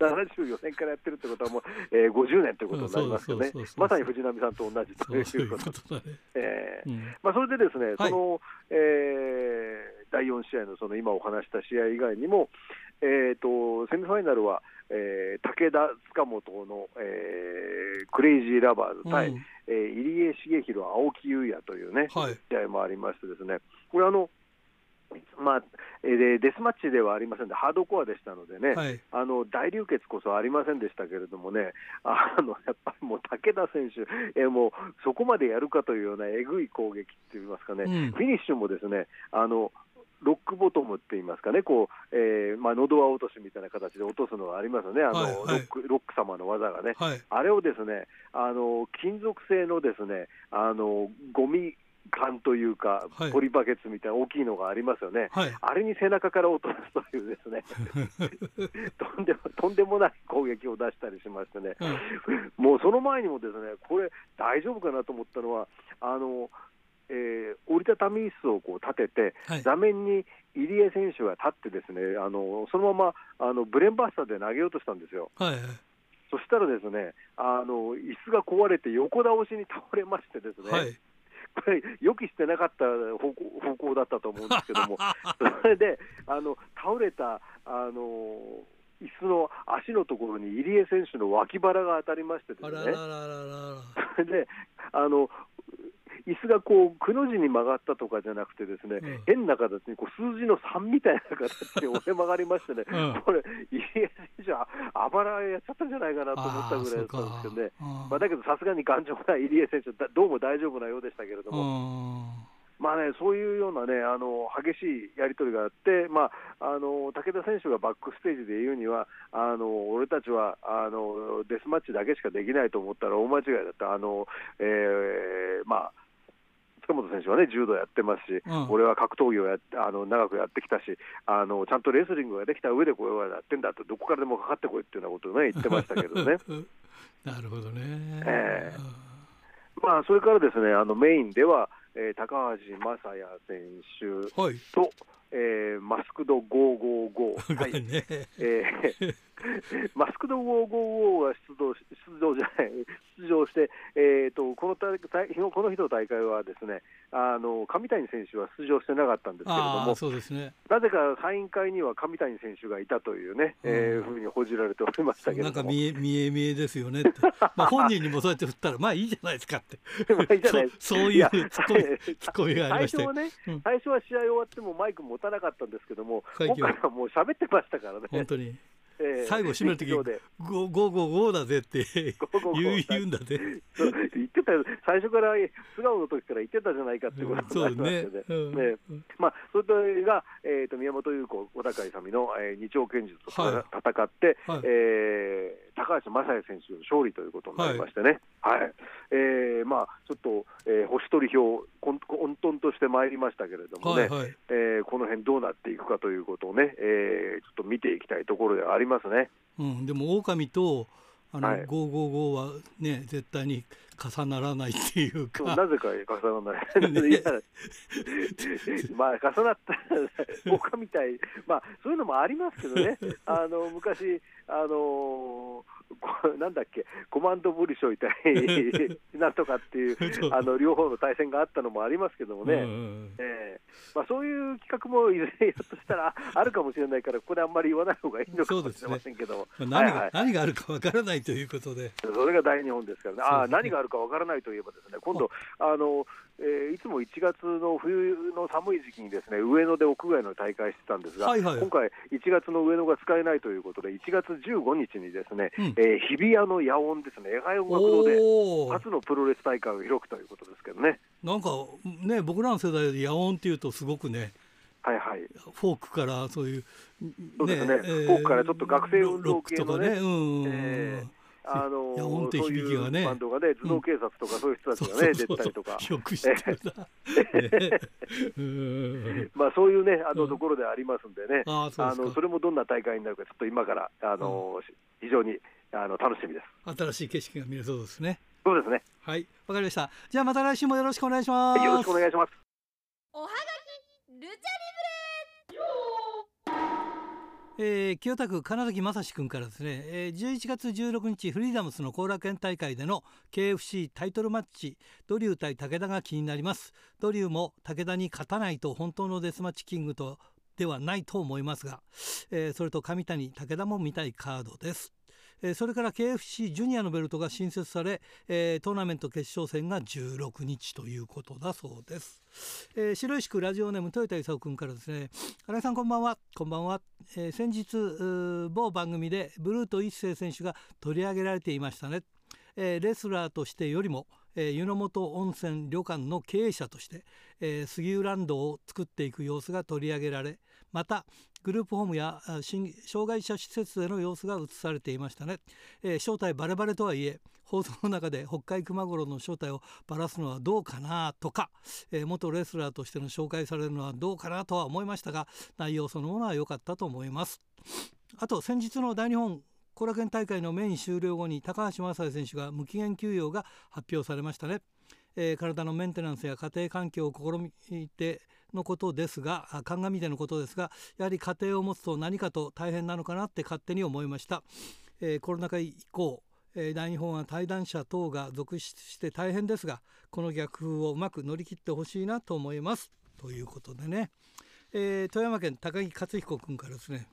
74年からやってるってことは、もう、えー50年ということになりますよね。まさに藤波さんと同じということことだね。えまあ、それでですね、はい。そのえー第4試合のその今お話した試合以外にも、えー、とセミファイナルは、えー武田、塚本の、えークレイジーラバーズ対、うん。えー入江茂弘、青木優也というね、はい。試合もありましてですね、これあの、まあえデスマッチではありませんで、ハードコアでしたのでね、はい。あの大流血こそありませんでしたけれどもね、あのやっぱりもう武田選手、えーもうそこまでやるかというようなえぐい攻撃っていいますかね、うん。フィニッシュもですね、あのロックボトムって言いますかね、こう、えーまあ、喉輪落としみたいな形で落とすのがありますよね、あの、はいはいロックロック様の技がね。はい。あれをですね、あの金属製のですね、あのゴミ缶というかはい、ポリバケツみたいな大きいのがありますよね。はい。あれに背中から落とすというですね、*laughs* とんでもとんでもない攻撃を出したりしましてね、もうその前にもですね、これ大丈夫かなと思ったのは、あのえー折りたたみ椅子をこう立てて、はい。座面に入江選手が立ってですね、あのそのままあのブレンバスターで投げようとしたんですよ。はい。そしたらですね、あの椅子が壊れて横倒しに倒れましてですね、はい。これ予期してなかった方向方向だったと思うんですけども、*laughs* それであの倒れたあの椅子の足のところに入江選手の脇腹が当たりましてですねあららら、ららであの椅子がこうくの字に曲がったとかじゃなくてですね、うん変な形にこう数字の3みたいな形に折れ曲がりましてね、うん。*laughs* これ入江選手はあばらやっちゃったんじゃないかなと思ったぐらいだったんですけどね。あまあ、だけどさすがに頑丈な入江選手だどうも大丈夫なようでしたけれどあも、あまあね、そういうようなね、あの激しいやり取りがあって、まあ、あの武田選手がバックステージで言うには、あの俺たちはあのデスマッチだけしかできないと思ったら大間違いだった、あのえーまあ、近本選手はね柔道やってますし、うん俺は格闘技をやあの長くやってきたしあの、ちゃんとレスリングができた上でこれはやってんだと、どこからでもかかってこいっていうようなことをね言ってましたけどね。*laughs* なるほどね。ええまあ、それからですねあのメインでは、えー高橋正也選手はい。と、えーマスクド555、*laughs* はいね。えー *laughs* マスクド555が出動し出場じゃない出場して、えー、とこの大会この日の大会はですねあの上谷選手は出場してなかったんですけれどもそうですね。なぜかサイン会には上谷選手がいたというね、えーうんふうに報じられておりましたけれなんか見え見え見えですよねって。*laughs* まあ本人にもそうやって振ったらまあいいじゃないですかって。まあいいじゃないですそういうツッコミがありまして最初は。ね、うん最初は試合終わってもマイク持たなかったんですけども、今回はもう喋ってましたからね、本当にえー最後締める時劇場でゴーゴーゴーゴだぜって言う言うんだぜ。言ってたよ、最初から素顔の時から言ってたじゃないかってことそうになりまねしてね。。うんねまあ、それが、えー、と宮本優子、小高勇の、えー、二丁拳術と戦って、はいえー高橋正也選手の勝利ということになりましてね、はい。えーまあ、ちょっと、えー星取り表、混混沌としてまいりましたけれどもね、はいはい。えーこの辺どうなっていくかということをね、えーちょっと見ていきたいところではありますね。うん、でも狼とあの、はい。555はね絶対に重ならないっていうか、なぜか重ならない、いやまあ、重なった他みたい、まあ、そういうのもありますけどね、*laughs* あの昔、あのこなんだっけ、コマンドブリショイ対 *laughs* なんとかっていうあの両方の対戦があったのもありますけどもね。ええ。まあ、そういう企画もいずれひょっとしたらあるかもしれないから、ここであんまり言わない方がいいのかもしれませんけども、まあ何が、はいはい。何があるかわからないということで、それが大日本ですからね。あ何があるかわからないといえば、ですね今度あの、えーいつも1月の冬の寒い時期にですね上野で屋外の大会してたんですが、はいはい。今回、1月の上野が使えないということで、1月15日にですね、うん。えー日比谷の野音ですね、野外音楽堂で初のプロレス大会を開くということですけどね。なんかね僕らの世代で野音っていうとすごくねはいはい。フォークからそういうそうですね。フォークからちょっと学生運動系のね。ねうん、えあの野音ってそう響きがね。いうバンドがね、頭脳警察とかそういう人たちがね、出たりとか。よく知ってまあ、そういうね、あうん。のところでありますんでね、あのそれもどんな大会になるか、ちょっと今からあの、非常にあの楽しみです。新しい景色が見れそうですね。そうですね、はい。わかりました。じゃあまた来週もよろしくお願いします。よろしくお願いします。おはがきルチャえー清田区金崎正史君からですね、えー11月16日フリーダムスの後楽園大会での KFC タイトルマッチドリュー対武田が気になります。ドリューも武田に勝たないと本当のデスマッチキングとではないと思いますが、えーそれと上谷武田も見たいカードです。それから KFC ジュニアのベルトが新設され、トーナメント決勝戦が16日ということだそうです、えー白石区ラジオネーム豊田勲君からですね。新井さんこんばんは。こんばんは、え先日某番組でブルート一世選手が取り上げられていましたね、えレスラーとしてよりも、えー湯の本温泉旅館の経営者として、えー杉浦ランドを作っていく様子が取り上げられまたグループホームや障害者施設での様子が映されていましたね、えー正体バレバレとはいえ放送の中で北海熊五郎の正体をばらすのはどうかなとか、えー元レスラーとしての紹介されるのはどうかなとは思いましたが内容そのものは良かったと思います。あと先日の大日本後楽園大会のメイン終了後に高橋正也選手が無期限休養が発表されましたね、えー体のメンテナンスや家庭環境を試みてのことですが鑑みてのことですがやはり家庭を持つと何かと大変なのかなって勝手に思いました、えーコロナ禍以降えー大日本は対談者等が続出して大変ですがこの逆風をうまく乗り切ってほしいなと思います。ということでね、えー富山県高木克彦君からですね。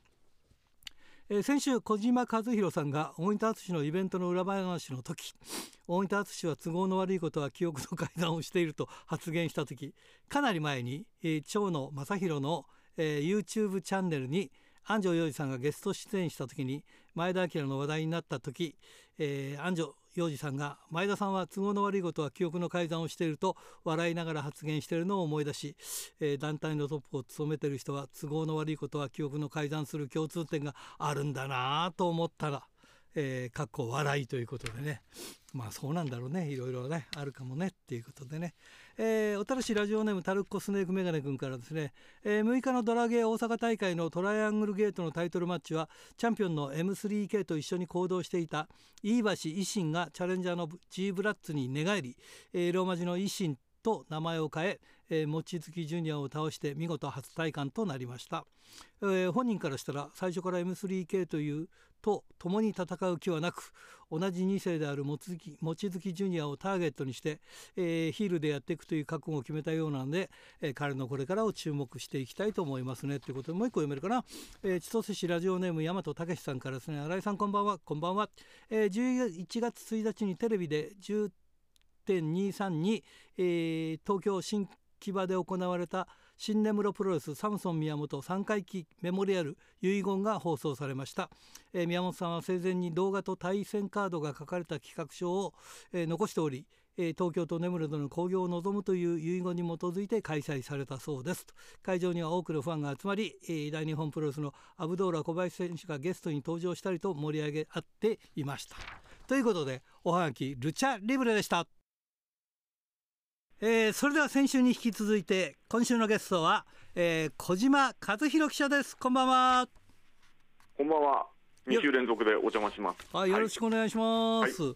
えー先週小島和弘さんが大仁田淳のイベントの裏話の時大仁田淳は都合の悪いことは記憶の改ざんをしていると発言した時かなり前に、えー長野正弘の、えー YouTube チャンネルに安城洋二さんがゲスト出演した時に前田明の話題になった時、えー安城洋二さんが前田さんは都合の悪いことは記憶の改ざんをしていると笑いながら発言しているのを思い出し、えー団体のトップを務めている人は都合の悪いことは記憶の改ざんする共通点があるんだなと思ったら、えー、かっこ笑いということでね。まあそうなんだろうね。いろいろねあるかもね。っていうことでね、えー、おたらしラジオネームタルッコスネークメガネ君からですね、えー、6日のドラゲー大阪大会のトライアングルゲートのタイトルマッチはチャンピオンの M3K と一緒に行動していた飯橋維新がチャレンジャーの G ブラッツに寝返り、えー、ローマ字の維新と名前を変ええー、望月ジュニアを倒して見事初体感となりました、えー、本人からしたら最初から M3K というと共に戦う気はなく同じ2世である望月望月ジュニアをターゲットにして、えー、ヒールでやっていくという覚悟を決めたようなので、えー、彼のこれからを注目していきたいと思いますねということでもう一個読めるかな、えー、千歳市ラジオネーム大和武さんからですね。新井さんこんばんは。こんばんは、えー、11月1日にテレビで10.23に、えー、東京新木場で行われた新根室プロレスサムソン宮本3回忌メモリアル遺言が放送されました、えー、宮本さんは生前に動画と対戦カードが書かれた企画書を、えー、残しており、えー、東京と根室での興行を望むという遺言に基づいて開催されたそうです。会場には多くのファンが集まり、えー、大日本プロレスのアブドーラ小林選手がゲストに登場したりと盛り上げ合っていました。ということでおはがきルチャリブレでした。えー、それでは先週に引き続いて今週のゲストは、えー、小島和弘記者です。こんばんは。こんばんは。2週連続でお邪魔します。はいよろしくお願いします、はい、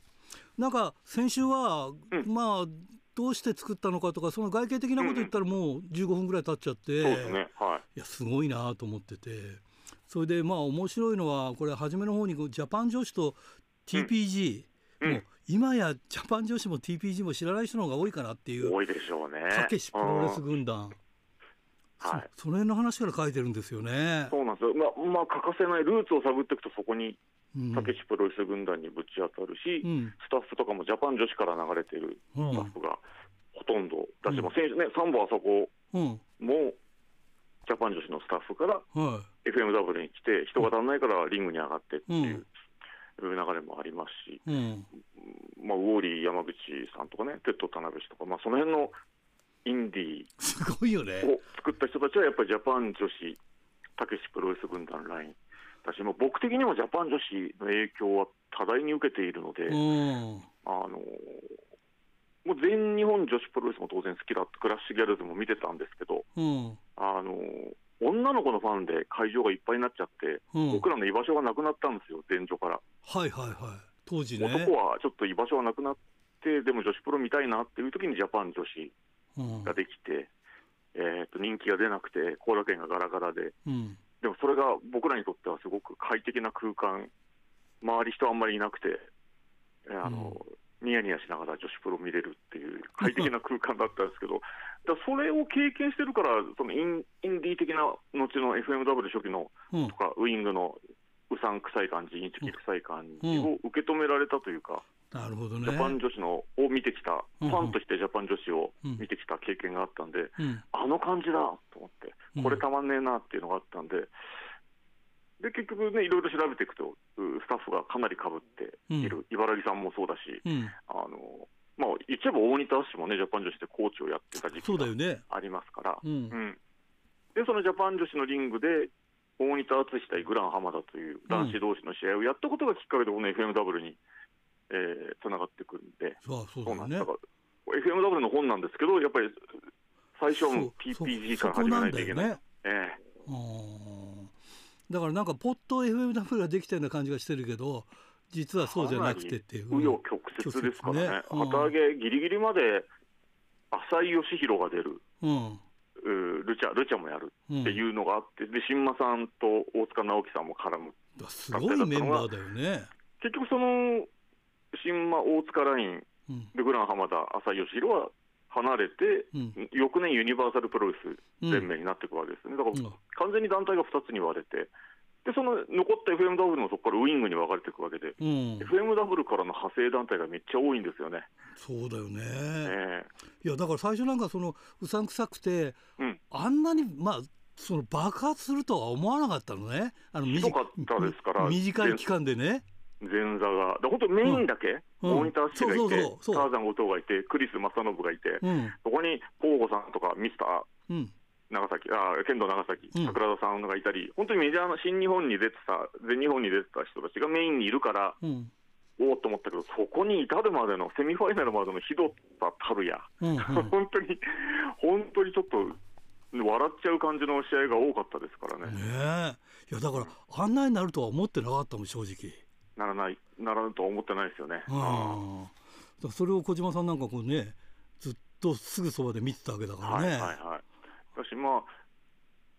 なんか先週は、うん、まあどうして作ったのかとかその外形的なこと言ったらもう15分ぐらい経っちゃって、うん、そうですね。はい。いやすごいなと思ってて。それでまあ面白いのはこれ初めの方にジャパン女子と TPG、うん、もう今やジャパン女子も TPG も知らない人の方が多いかなっていう多いでしょうね。たけしプロレス軍団、はい、その辺の話から書いてるんですよね。そうなんですよ、まあ、まあ、欠かせないルーツを探っていくとそこにたけしプロレス軍団にぶち当たるし、うん、スタッフとかもジャパン女子から流れてるスタッフがほとんどだし、うん、選手ね、サンボあそこも、ジャパン女子のスタッフから FMW に来て、人が足んないからリングに上がってっていう流れもありますし、うん、まあ、ウォーリー山口さんとかね、テッド田辺氏とか、まあ、その辺のインディーすごいよね。を作った人たちはやっぱりジャパン女子、たけしプロレス軍団ラインだし、も僕的にもジャパン女子の影響は多大に受けているので、あのもう全日本女子プロレスも当然好きだった、クラッシュギャルズも見てたんですけど、うん、あの女の子のファンで会場がいっぱいになっちゃって、うん、僕らの居場所がなくなったんですよ、前所から。はいはいはい、当時ね。男はちょっと居場所がなくなって、でも女子プロ見たいなっていう時にジャパン女子ができて、うん、えー、と人気が出なくて、後楽園がガラガラで、うん、でもそれが僕らにとってはすごく快適な空間、周り人あんまりいなくて、あの、ニヤニヤしながら女子プロ見れるっていう快適な空間だったんですけど、*laughs* だそれを経験してるから、そのインインディー的な後の FMW 初期のとか、ウイングのうさんくさい感じ、インチキ臭い感じを受け止められたというか、なるほどね、ジャパン女子のを見てきた、ファンとしてジャパン女子を見てきた経験があったんで、あの感じだと思って、これたまんねえなっていうのがあったんで。で結局ね、いろいろ調べていくと、スタッフがかなりかぶっている、茨城さんもそうだし、あのまあ、言っちゃえば大仁田氏もね、ジャパン女子でコーチをやってた時期がありますから、うん、うん、でそのジャパン女子のリングで、大仁田敦対グラン浜田という男子同士の試合をやったことがきっかけで、この FMW につな、えー、がってくるんで、そうそうだね、だから FMW の本なんですけど、やっぱり最初はもう PPG から始めないといけない。ね。えー、だからなんか、ポット FMW ができたような感じがしてるけど、実はそうじゃなくてっていう。紆余曲折ですからね、ねうん、旗揚げぎりぎりまで浅井義弘が出る、うん、ルチャ、ルチャもやるっていうのがあって、で新間さんと大塚直樹さんも絡む。すごいメンバーだよね。結局、その新間、大塚ライン、でグラン浜田、浅井義弘は離れて、うん、翌年、ユニバーサルプロレス連盟になっていくわけですね、だから完全に団体が2つに割れて、でその残った FMW もそこからウイングに分かれていくわけで、うん、FMW からの派生団体がめっちゃ多いんですよね。そうだよね、えー、いやだから最初なんかそのうさんくさくて、うん、あんなにまあその爆発するとは思わなかったのね、あの短かったですから短い期間でね。前座が、本当、メインだけ、うん、大仁田氏がいて、ターザン後藤がいて、クリス正信がいて、うん、そこに甲吾さんとかミスター、うん。長崎あ剣道長崎、桜田さんがいたり、本当にメジャーの新日本に出てた、全日本に出てた人たちがメインにいるから、うん、おおと思ったけど、そこに至るまでの、セミファイナルまでのひどさたるや、*laughs* 本当に、本当にちょっと、笑っちゃう感じの試合が多かったですからね。ねいやだから、あんなになるとは思ってなかったもん、正直。ならない、ならんとは思ってないですよね。うん、それを小島さんなんかこうね、ずっとすぐそばで見てたわけだからね。はいはいはい、私、まあ、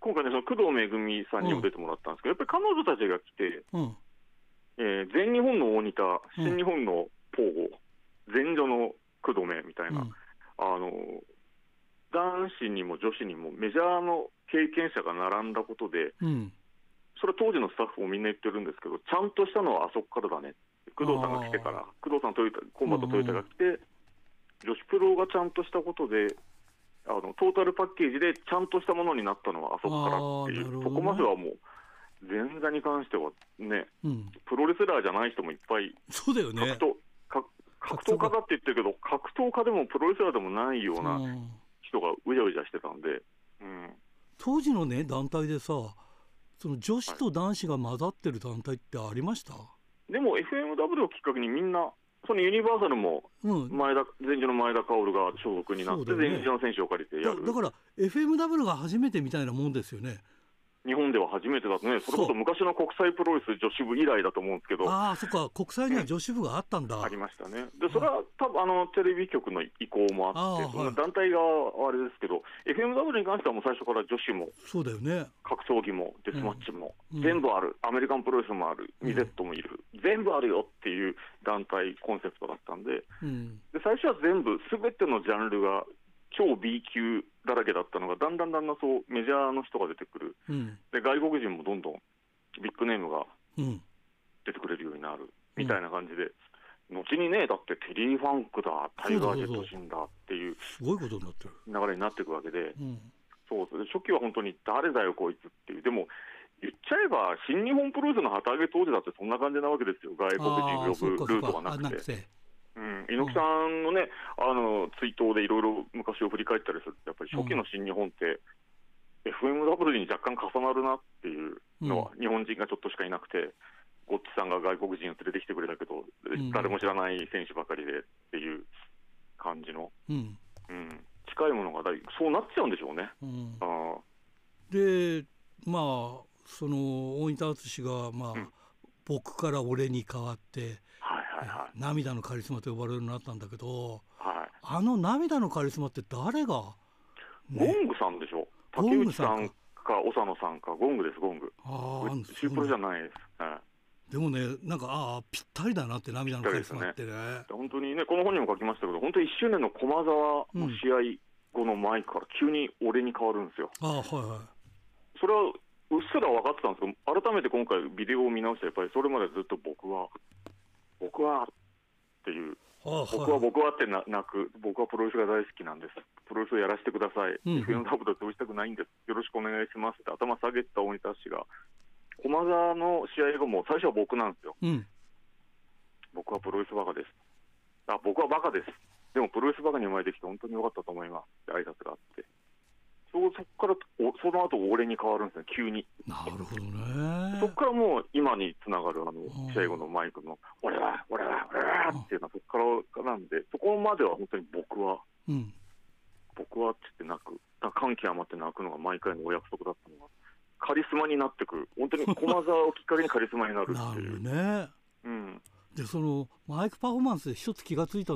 今回ね、その工藤めぐみさんにも出てもらったんですけど、うん、やっぱり彼女たちが来て、うん。えー、全日本の大仁田、新日本のポーゴ、前女の工藤めみたいな、うん、あの男子にも女子にもメジャーの経験者が並んだことで、うん、それは当時のスタッフもみんな言ってるんですけど、ちゃんとしたのはあそこからだね、工藤さんが来てから、工藤さんトヨタ、コンバットトヨタが来て、女子プロがちゃんとしたことで、あのトータルパッケージでちゃんとしたものになったのはあそこからっていう、そこまではもう。前座に関してはね、うん、プロレスラーじゃない人もいっぱい、そうだよね。格闘家だって言ってるけど、格闘家でもプロレスラーでもないような人がうじゃうじゃしてたんで、うん、当時のね、団体でさ、その女子と男子が混ざってる団体ってありました、はい、でも FMW をきっかけにみんな、そのユニバーサルも前田、前女の前田薫が所属になって、前女の選手を借りてやる。だから FMW が初めてみたいなもんですよね。日本では初めてだとね、それこそ昔の国際プロレス女子部以来だと思うんですけど、ああ、そっか、国際には女子部があったんだ。ありましたね、でそれは多分あのテレビ局の意向もあって、はい、団体側はあれですけど、FMW に関してはもう最初から女子も、そうだよね。格闘技もデスマッチも、うん、全部ある、アメリカンプロレスもある、ミゼットもいる、うん、全部あるよっていう団体コンセプトだったんで、うん、で最初は全部、すべてのジャンルが超 B 級だらけだったのが、だんだんだんだんそうメジャーの人が出てくる、うん、で外国人もどんどんビッグネームが出てくれるようになる、みたいな感じで、後にね、だってテリー・ファンクだ、タイガー・ジェット・シンだっていうすごいことになってる。流れになっていくわけで、うん、そうそう。初期は本当に誰だよ、こいつっていう、でも言っちゃえば、新日本プロレスの旗揚げ当時だってそんな感じなわけですよ、外国人呼ぶルートがなくて。うん、猪木さんのね、あの追悼でいろいろ昔を振り返ったりする。と、やっぱり初期の新日本って、FMW に若干重なるなっていうのは、日本人がちょっとしかいなくて、ゴッチさんが外国人を連れてきてくれたけど、誰も知らない選手ばかりでっていう感じの、うん、うん、近いものがだいそうなっちゃうんでしょうね。うん、あで、まあ、その大仁田淳が、まあ、うん、僕から俺に変わって、涙のカリスマと呼ばれるようになったんだけど、はい、あの涙のカリスマって誰が、ね、ゴングさんでしょ？竹内さんか。長野さんかゴングですゴング。ああシュープロじゃないです、はい、でもねなんかああぴったりだなって涙のカリスマってね、ね、本当にねこの本にも書きましたけど本当1周年の駒沢の試合後の前から急に俺に変わるんですよ、うん、あはいはい。それはうっすら分かってたんですけど改めて今回ビデオを見直してやっぱりそれまでずっと僕は僕はっていう、はあはあ、僕は僕はってな泣く、僕はプロレスが大好きなんです、プロレスをやらせてください、うん、FM ダブル潰したくないんです、よろしくお願いしますって。頭下げた大仁田氏が、駒沢の試合後も最初は僕なんですよ、うん、僕はプロレスバカです、あ僕はバカです、でもプロレスバカに生まれてきて本当によかったと思います。って挨拶があって。そそこからおその後俺に変わるんですね、急に。なるほどね。そこからもう今につながるあの試合後のマイクの、俺は、俺は、俺はっていうのはそこからなんで、そこまでは本当に僕は、うん、僕はって泣く、感極まって泣くのが毎回のお約束だったのが、カリスマになってく、本当に駒沢をきっかけにカリスマになるっていう。*laughs* なるね。うんでそのマイクパフォーマンスで一つ気が付いた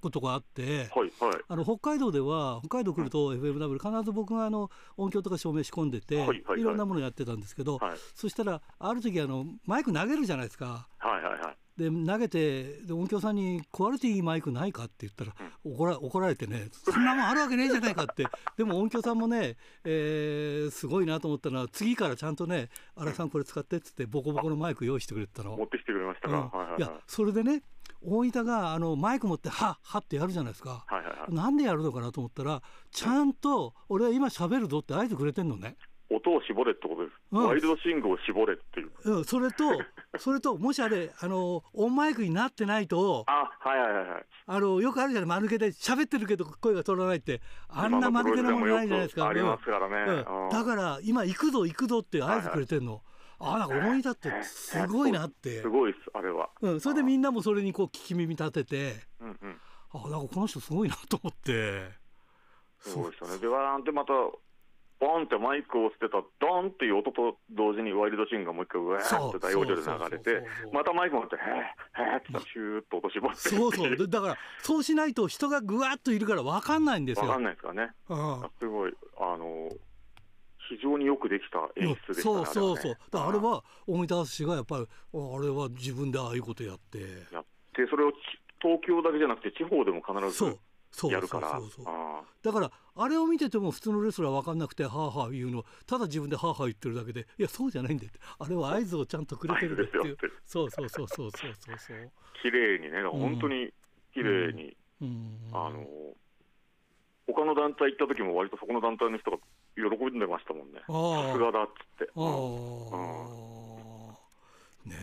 ことがあって、はいはい、あの北海道では北海道来ると FMW 必ず僕があの音響とか照明仕込んでて、はいはいはい、いろんなものやってたんですけど、はい、そしたらある時あのマイク投げるじゃないですか。はいはいはいで投げてで音響さんに「クオリティいいマイクないか?」って言ったら、うん、怒ら怒られてね「そんなもんあるわけねえじゃないか」って。*laughs* でも音響さんもね、えー、すごいなと思ったのは次からちゃんとね「荒、うん、さんこれ使って」っつってボコボコのマイク用意してくれてたの。持ってきてくれましたか、うん。はいやそれでね大分があのマイク持って「はっは」ってやるじゃないですか、はなんでやるのかなと思ったらちゃんと「俺は今喋るぞ」って合図くれてんのね。音を絞れってことです、うん、ワイルドシングを絞れっていう、うん、それと *laughs* それともしあれあのオンマイクになってないとあはいはいはいあのよくあるじゃない間抜けで喋ってるけど声が取らないって。あんな間抜けなものないじゃないですか。ありますからね、うん、だから今行くぞ行くぞって合図くれてんの、はい。はいあなんか大分ってすごいなって。すごいですあれは、うん、それでみんなもそれにこう聞き耳立てて、うんうん、あなんかこの人すごいなと思って。そうですよね。でわーんってまたボンってマイクを捨てたドンっていう音と同時にワイルドシーンがもう一回うわーって大音量で流れてまたマイク持って「へーへー」ってシューッと落としぼってそうそう。だからそうしないと人がぐわっといるから分かんないんですよ。分かんないですかね、うん、すごいあの非常によくくできた演出でした、ね、そうそうそう。だあれは大分氏がやっぱりあれは自分でああいうことやって。やってそれを東京だけじゃなくて地方でも必ずやるから。だからあれを見てても普通のレスラー分かんなくてはあはあ言うの。ただ自分ではあはあ言ってるだけでいやそうじゃないんだって。あれは合図をちゃんとくれてるっていう。そうそうそうそうそうそうそう。*laughs* 綺麗にね本当に綺麗に、うん、あの他の団体行った時も割とそこの団体の人が喜んでましたもんね。さすがだっつって、うん、ね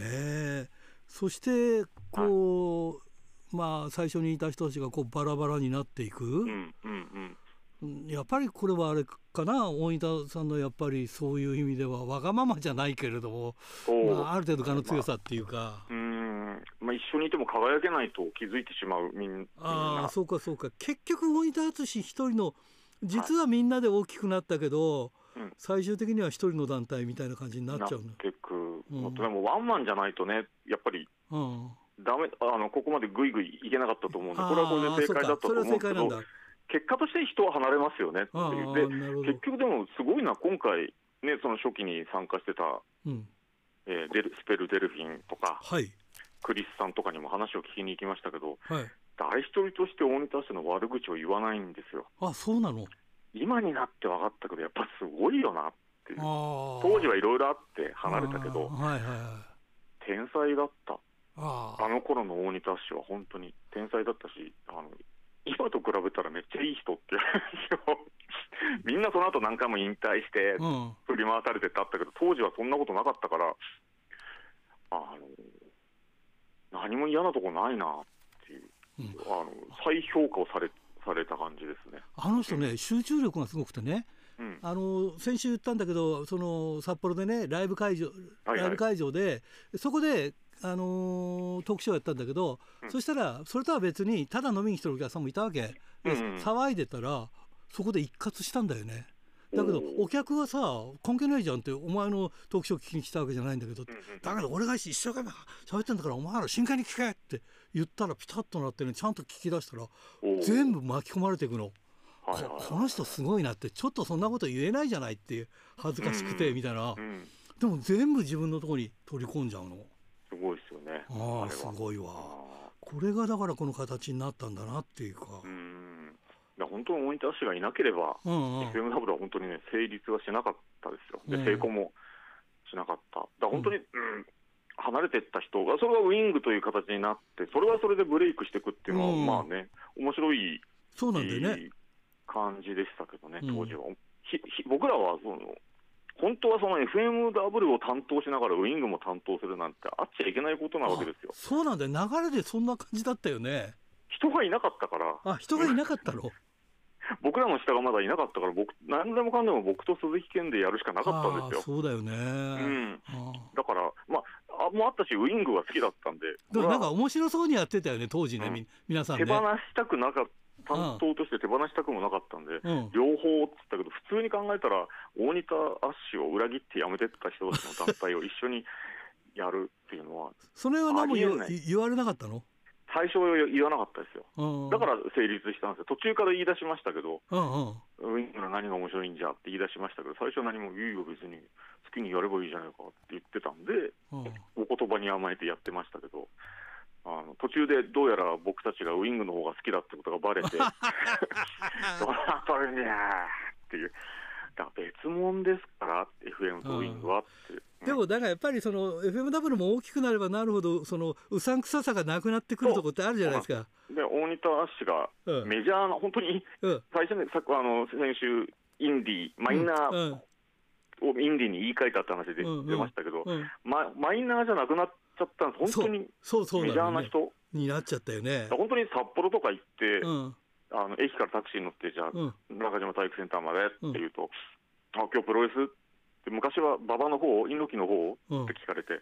え。そしてこう、まあ最初にいた人たちがこうバラバラになっていく、うんうんうん。やっぱりこれはあれかな？大分さんのやっぱりそういう意味ではわがままじゃないけれども、まあ、ある程度我の強さっていうか、まあ、うんまあ、一緒にいても輝けないと気づいてしまうみんな。ああそうかそうか。結局大分淳一人の実はみんなで大きくなったけど、はい、最終的には一人の団体みたいな感じになっちゃうの。なってく、うん、でもワンマンじゃないとねやっぱり、うん、ダメあのここまでぐいぐいいけなかったと思うんでこれはこれで正解だったと思うんですけど結果として人は離れますよね。っていうで結局でもすごいな今回ねその初期に参加してた、うん。えー、デルスペル・デルフィンとか、はい、クリスさんとかにも話を聞きに行きましたけど、はい、誰一人として大仁田氏の悪口を言わないんですよ。あそうなの？今になって分かったけど、やっぱすごいよなっていう、当時はいろいろあって離れたけど、はいはいはい、天才だった、あの頃の大仁田氏は本当に天才だったし、あの今と比べたらめっちゃいい人っていう *laughs* みんなその後何回も引退して振り回されてってあったけど、当時はそんなことなかったから、あの何も嫌なとこないなっていう。あの再評価をされされた感じですね。あの人ね、集中力がすごくてね、うん、あの先週言ったんだけどその札幌でねライブ会場、ライブ会場でそこであのー、トークショーやったんだけど、うん、そしたらそれとは別にただ飲みに来てるお客さんもいたわけ、で、うん、騒いでたらそこで一括したんだよね。だけどお客はさ関係ないじゃんってお前のトークショー聞きに来たわけじゃないんだけど、だけど俺が一生懸命喋ってんだからお前ら真剣に聞けって言ったらピタッとなってねちゃんと聞き出したら全部巻き込まれていくの。ここの人すごいなってちょっとそんなこと言えないじゃないっていう恥ずかしくてみたいな、でも全部自分のところに取り込んじゃうのすごいですよねああすごいわ。これがだからこの形になったんだなっていうか。うん。本当にモニター氏がいなければ、うんうん、FM ダブルは本当にね成立はしなかったですよ。で、成功もしなかった。だ本当に、うん、離れていった人が、それがウイングという形になって、それはそれでブレイクしていくっていうのは、うん、まあね、面白いそうなんでね。感じでしたけどね、当時は。うん、僕らはその本当はその FMW を担当しながらウイングも担当するなんてあっちゃいけないことなわけですよ。そうなんだよ、流れでそんな感じだったよね。人がいなかったから。あ、人がいなかったの？*laughs* 僕らの下がまだいなかったから、僕、何でもかんでも僕と鈴木健でやるしかなかったんですよ。そうだよね。うん。だから、まあ、あもあったし、ウイングが好きだったんで。でもなんか面白そうにやってたよね、当時ね、うん、皆さん、ね、手放したくなかった。担当として手放したくもなかったんで、うん、両方っつったけど、普通に考えたら、大仁田アッシュを裏切って辞めてった人たちの団体を一緒にやるっていうのは、それは何も言われなかったの？最初言わなかったですよ、だから成立したんですよ、途中から言い出しましたけど、ウィングの何が面白いんじゃって言い出しましたけど、最初は何もいいよ、別に。好きにやればいいじゃないかって言ってたんで、お言葉に甘えてやってましたけど。あの途中でどうやら僕たちがウイングの方が好きだってことがばれて、どうなっとるんやっていう、だ別物ですから、FM とウイングはって。でもだからやっぱりその FMW も大きくなればなるほどそのうさんくささがなくなってくるとこってあるじゃないですか。で大仁田アッシュがメジャーな、うん、本当に最初にさあの先週インディーマイナーをインディーに言い換えたって話で出ましたけど、ママイナーじゃなくなっちゃったんです。本当にメジャーな人、になっちゃったよね。本当に札幌とか行って、あの駅からタクシーに乗ってじゃあ、中島体育センターまでって言うと、あ今日プロレスってで昔は馬場の方猪木の方って聞かれて、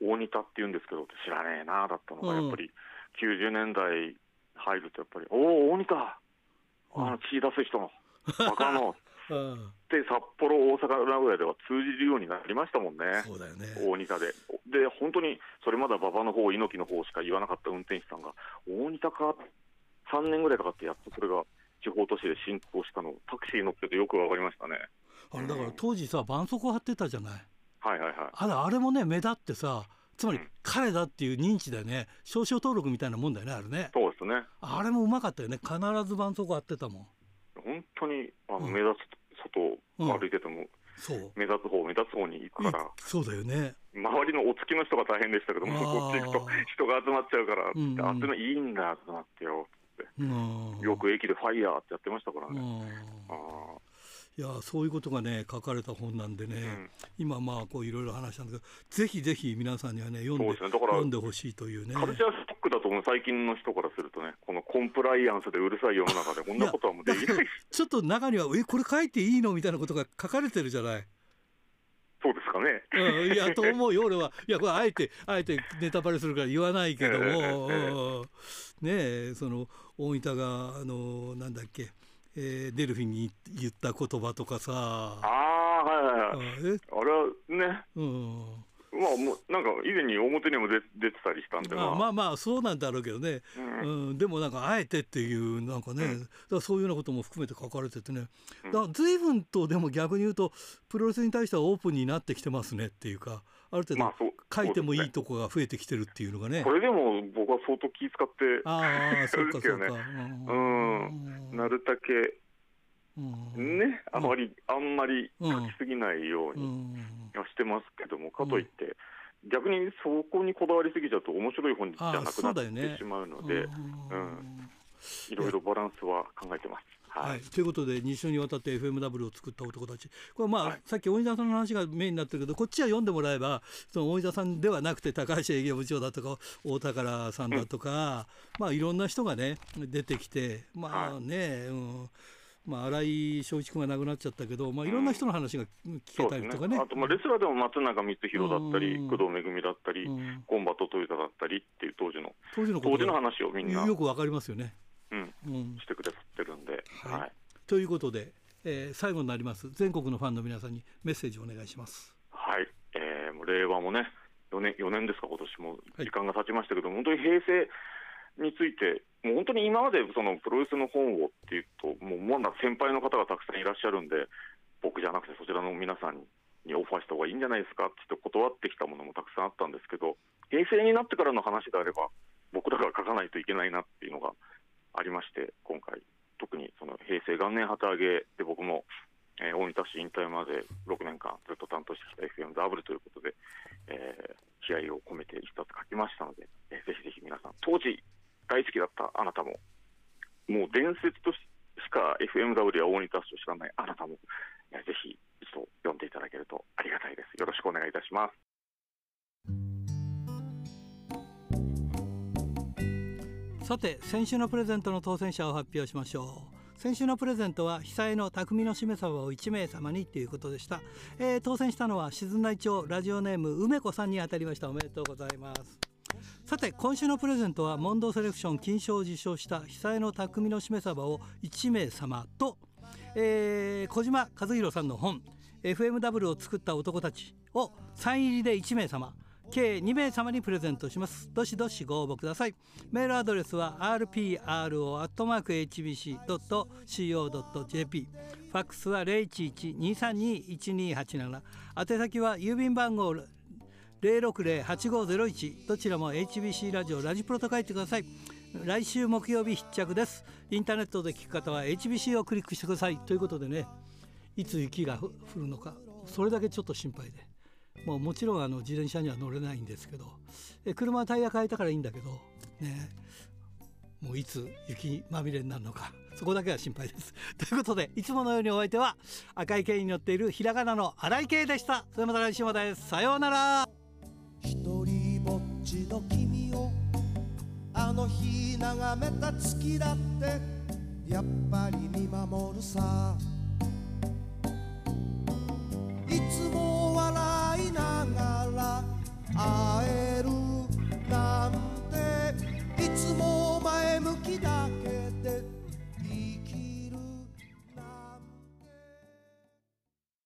うん、大仁田って言うんですけど知らねえなだったのが、やっぱり90年代入るとやっぱり「おお大仁田あの血出す人の *laughs* バカの」で札幌、大阪、名古屋では通じるようになりましたもんね、そうだよね大仁田で。で、本当にそれまでは馬場の方猪木の方しか言わなかった運転手さんが、大仁田か、3年ぐらいかかって、やっとそれが地方都市で進行したの、タクシー乗っててよく分かりましたね。あれだから当時さ、絆創膏貼ってたじゃない。はいはいはい。あれあれもね、目立ってさ、つまり彼だっていう認知だよね、証書登録みたいなもんだよね、あれね。そうですね。あれもうまかったよね、必ず絆創膏貼ってたもん。本当にあの目立つ外歩いてても、そう。目立つ方目立つ方に行くから、そうだよね。周りのお付きの人が大変でしたけどもこっち行くと人が集まっちゃうから、うん。うん、あってのいいんだとなってよって、よく駅でファイヤーってやってましたからね。あいやそういうことがね書かれた本なんでね、うん、今まあこういろいろ話したんだけどぜひぜひ皆さんにはね読んで、ね、読んでほしいというね。カルチャーストックだと思う最近の人からするとねこのコンプライアンスでうるさい世の中でこんなことはもうできない。*laughs* ちょっと中にはえこれ書いていいのみたいなことが書かれてるじゃない？そうですかね。うん、いやと思うよ俺は。いやこれあえてあえてネタバレするから言わないけども、えー、ねえその大分があのなんだっけえー、デルフィンに言った言葉とかさ。ああはいはいはい。あれはね、うん、まあもうなんか以前に表にも出出てたりしたんで、まあ、まあまあそうなんだろうけどね、うん、うん、でもなんかあえてっていうなんかね、うん、だそういうようなことも含めて書かれててね、うん、だ随分とでも逆に言うとプロレスに対してはオープンになってきてますねっていうかある程度書いてもいいとこが増えてきてるっていうのがね、これでも僕は相当気遣ってああ *laughs* そうかそうか、うん、なるだけ。ね、あまり、あんまり書きすぎないようにはしてますけども、かといって、逆にそこにこだわりすぎちゃうと、面白い本じゃなくなってしまうので、うんいろいろバランスは考えてます。はい、ということで2週にわたって FMW を作った男たち。これまあ、はい、さっき大井田さんの話がメインになってるけどこっちは読んでもらえばその大井田さんではなくて高橋営業部長だとか大宝さんだとか、うん、まあいろんな人がね出てきてまあね、はい、うん。まあ、新井正一君が亡くなっちゃったけど、まあ、いろんな人の話が聞けたりとかね。ね。あと、まあ、レスラーでも松永光弘だったり、工藤めぐみだったり、コンバットトヨタだったりっていう当時の当時の当時の話をみんな。よくわかりますよね。うん、うん、してくださってるんで。はい、はい、ということで、えー、最後になります。全国のファンの皆さんにメッセージをお願いします。はい、えー、もう令和もね4年 ,4 年ですか今年も。時間が経ちましたけど、はい、本当に平成について、もう本当に今までそのプロレスの本をっていうと、もうもう先輩の方がたくさんいらっしゃるんで、僕じゃなくてそちらの皆さんにオファーした方がいいんじゃないですかって断ってきたものもたくさんあったんですけど、平成になってからの話であれば、僕らが書かないといけないなっていうのがありまして、今回、特にその平成元年旗揚げで僕も、えー、大分市引退まで6年間ずっと担当してきた FM ダブルということで、えー、気合を込めて一冊書きましたので、えー、ぜひぜひ皆さん、当時大好きだったあなたも、もう伝説としか FMW や大仁田市を知らないあなたも、えぜひ一度読んでいただけるとありがたいです。よろしくお願いいたします。さて先週のプレゼントの当選者を発表しましょう。先週のプレゼントは被災の匠のしめ鯖を1名様にということでした、えー、当選したのは静内町ラジオネーム梅子さんに当たりました。おめでとうございます。さて今週のプレゼントはモンドセレクション金賞を受賞した久江の匠のしめ鯖を1名様と、えー、小島和弘さんの本 FMW を作った男たちをサイン入りで1名様。計2名様にプレゼントします。どしどしご応募ください。メールアドレスは rpro.hbc.co.jp ファックスは011-232-1287宛先は郵便番号060-8501どちらも HBC ラジオラジプロと書いてください。来週木曜日必着です。インターネットで聞く方は HBC をクリックしてください。ということでねいつ雪が降るのかそれだけちょっと心配で。もうもちろんあの自転車には乗れないんですけどえ車はタイヤ変えたからいいんだけどねもういつ雪まみれになるのかそこだけは心配です。*laughs* ということでいつものようにお相手は赤い剣に乗っているひらがなの荒井圭でした。それまた来週まで。さようなら。一人ぼっちの君をあの日眺めた月だってやっぱり見守るさ。いつも笑いながら会えるなんていつも前向きだけで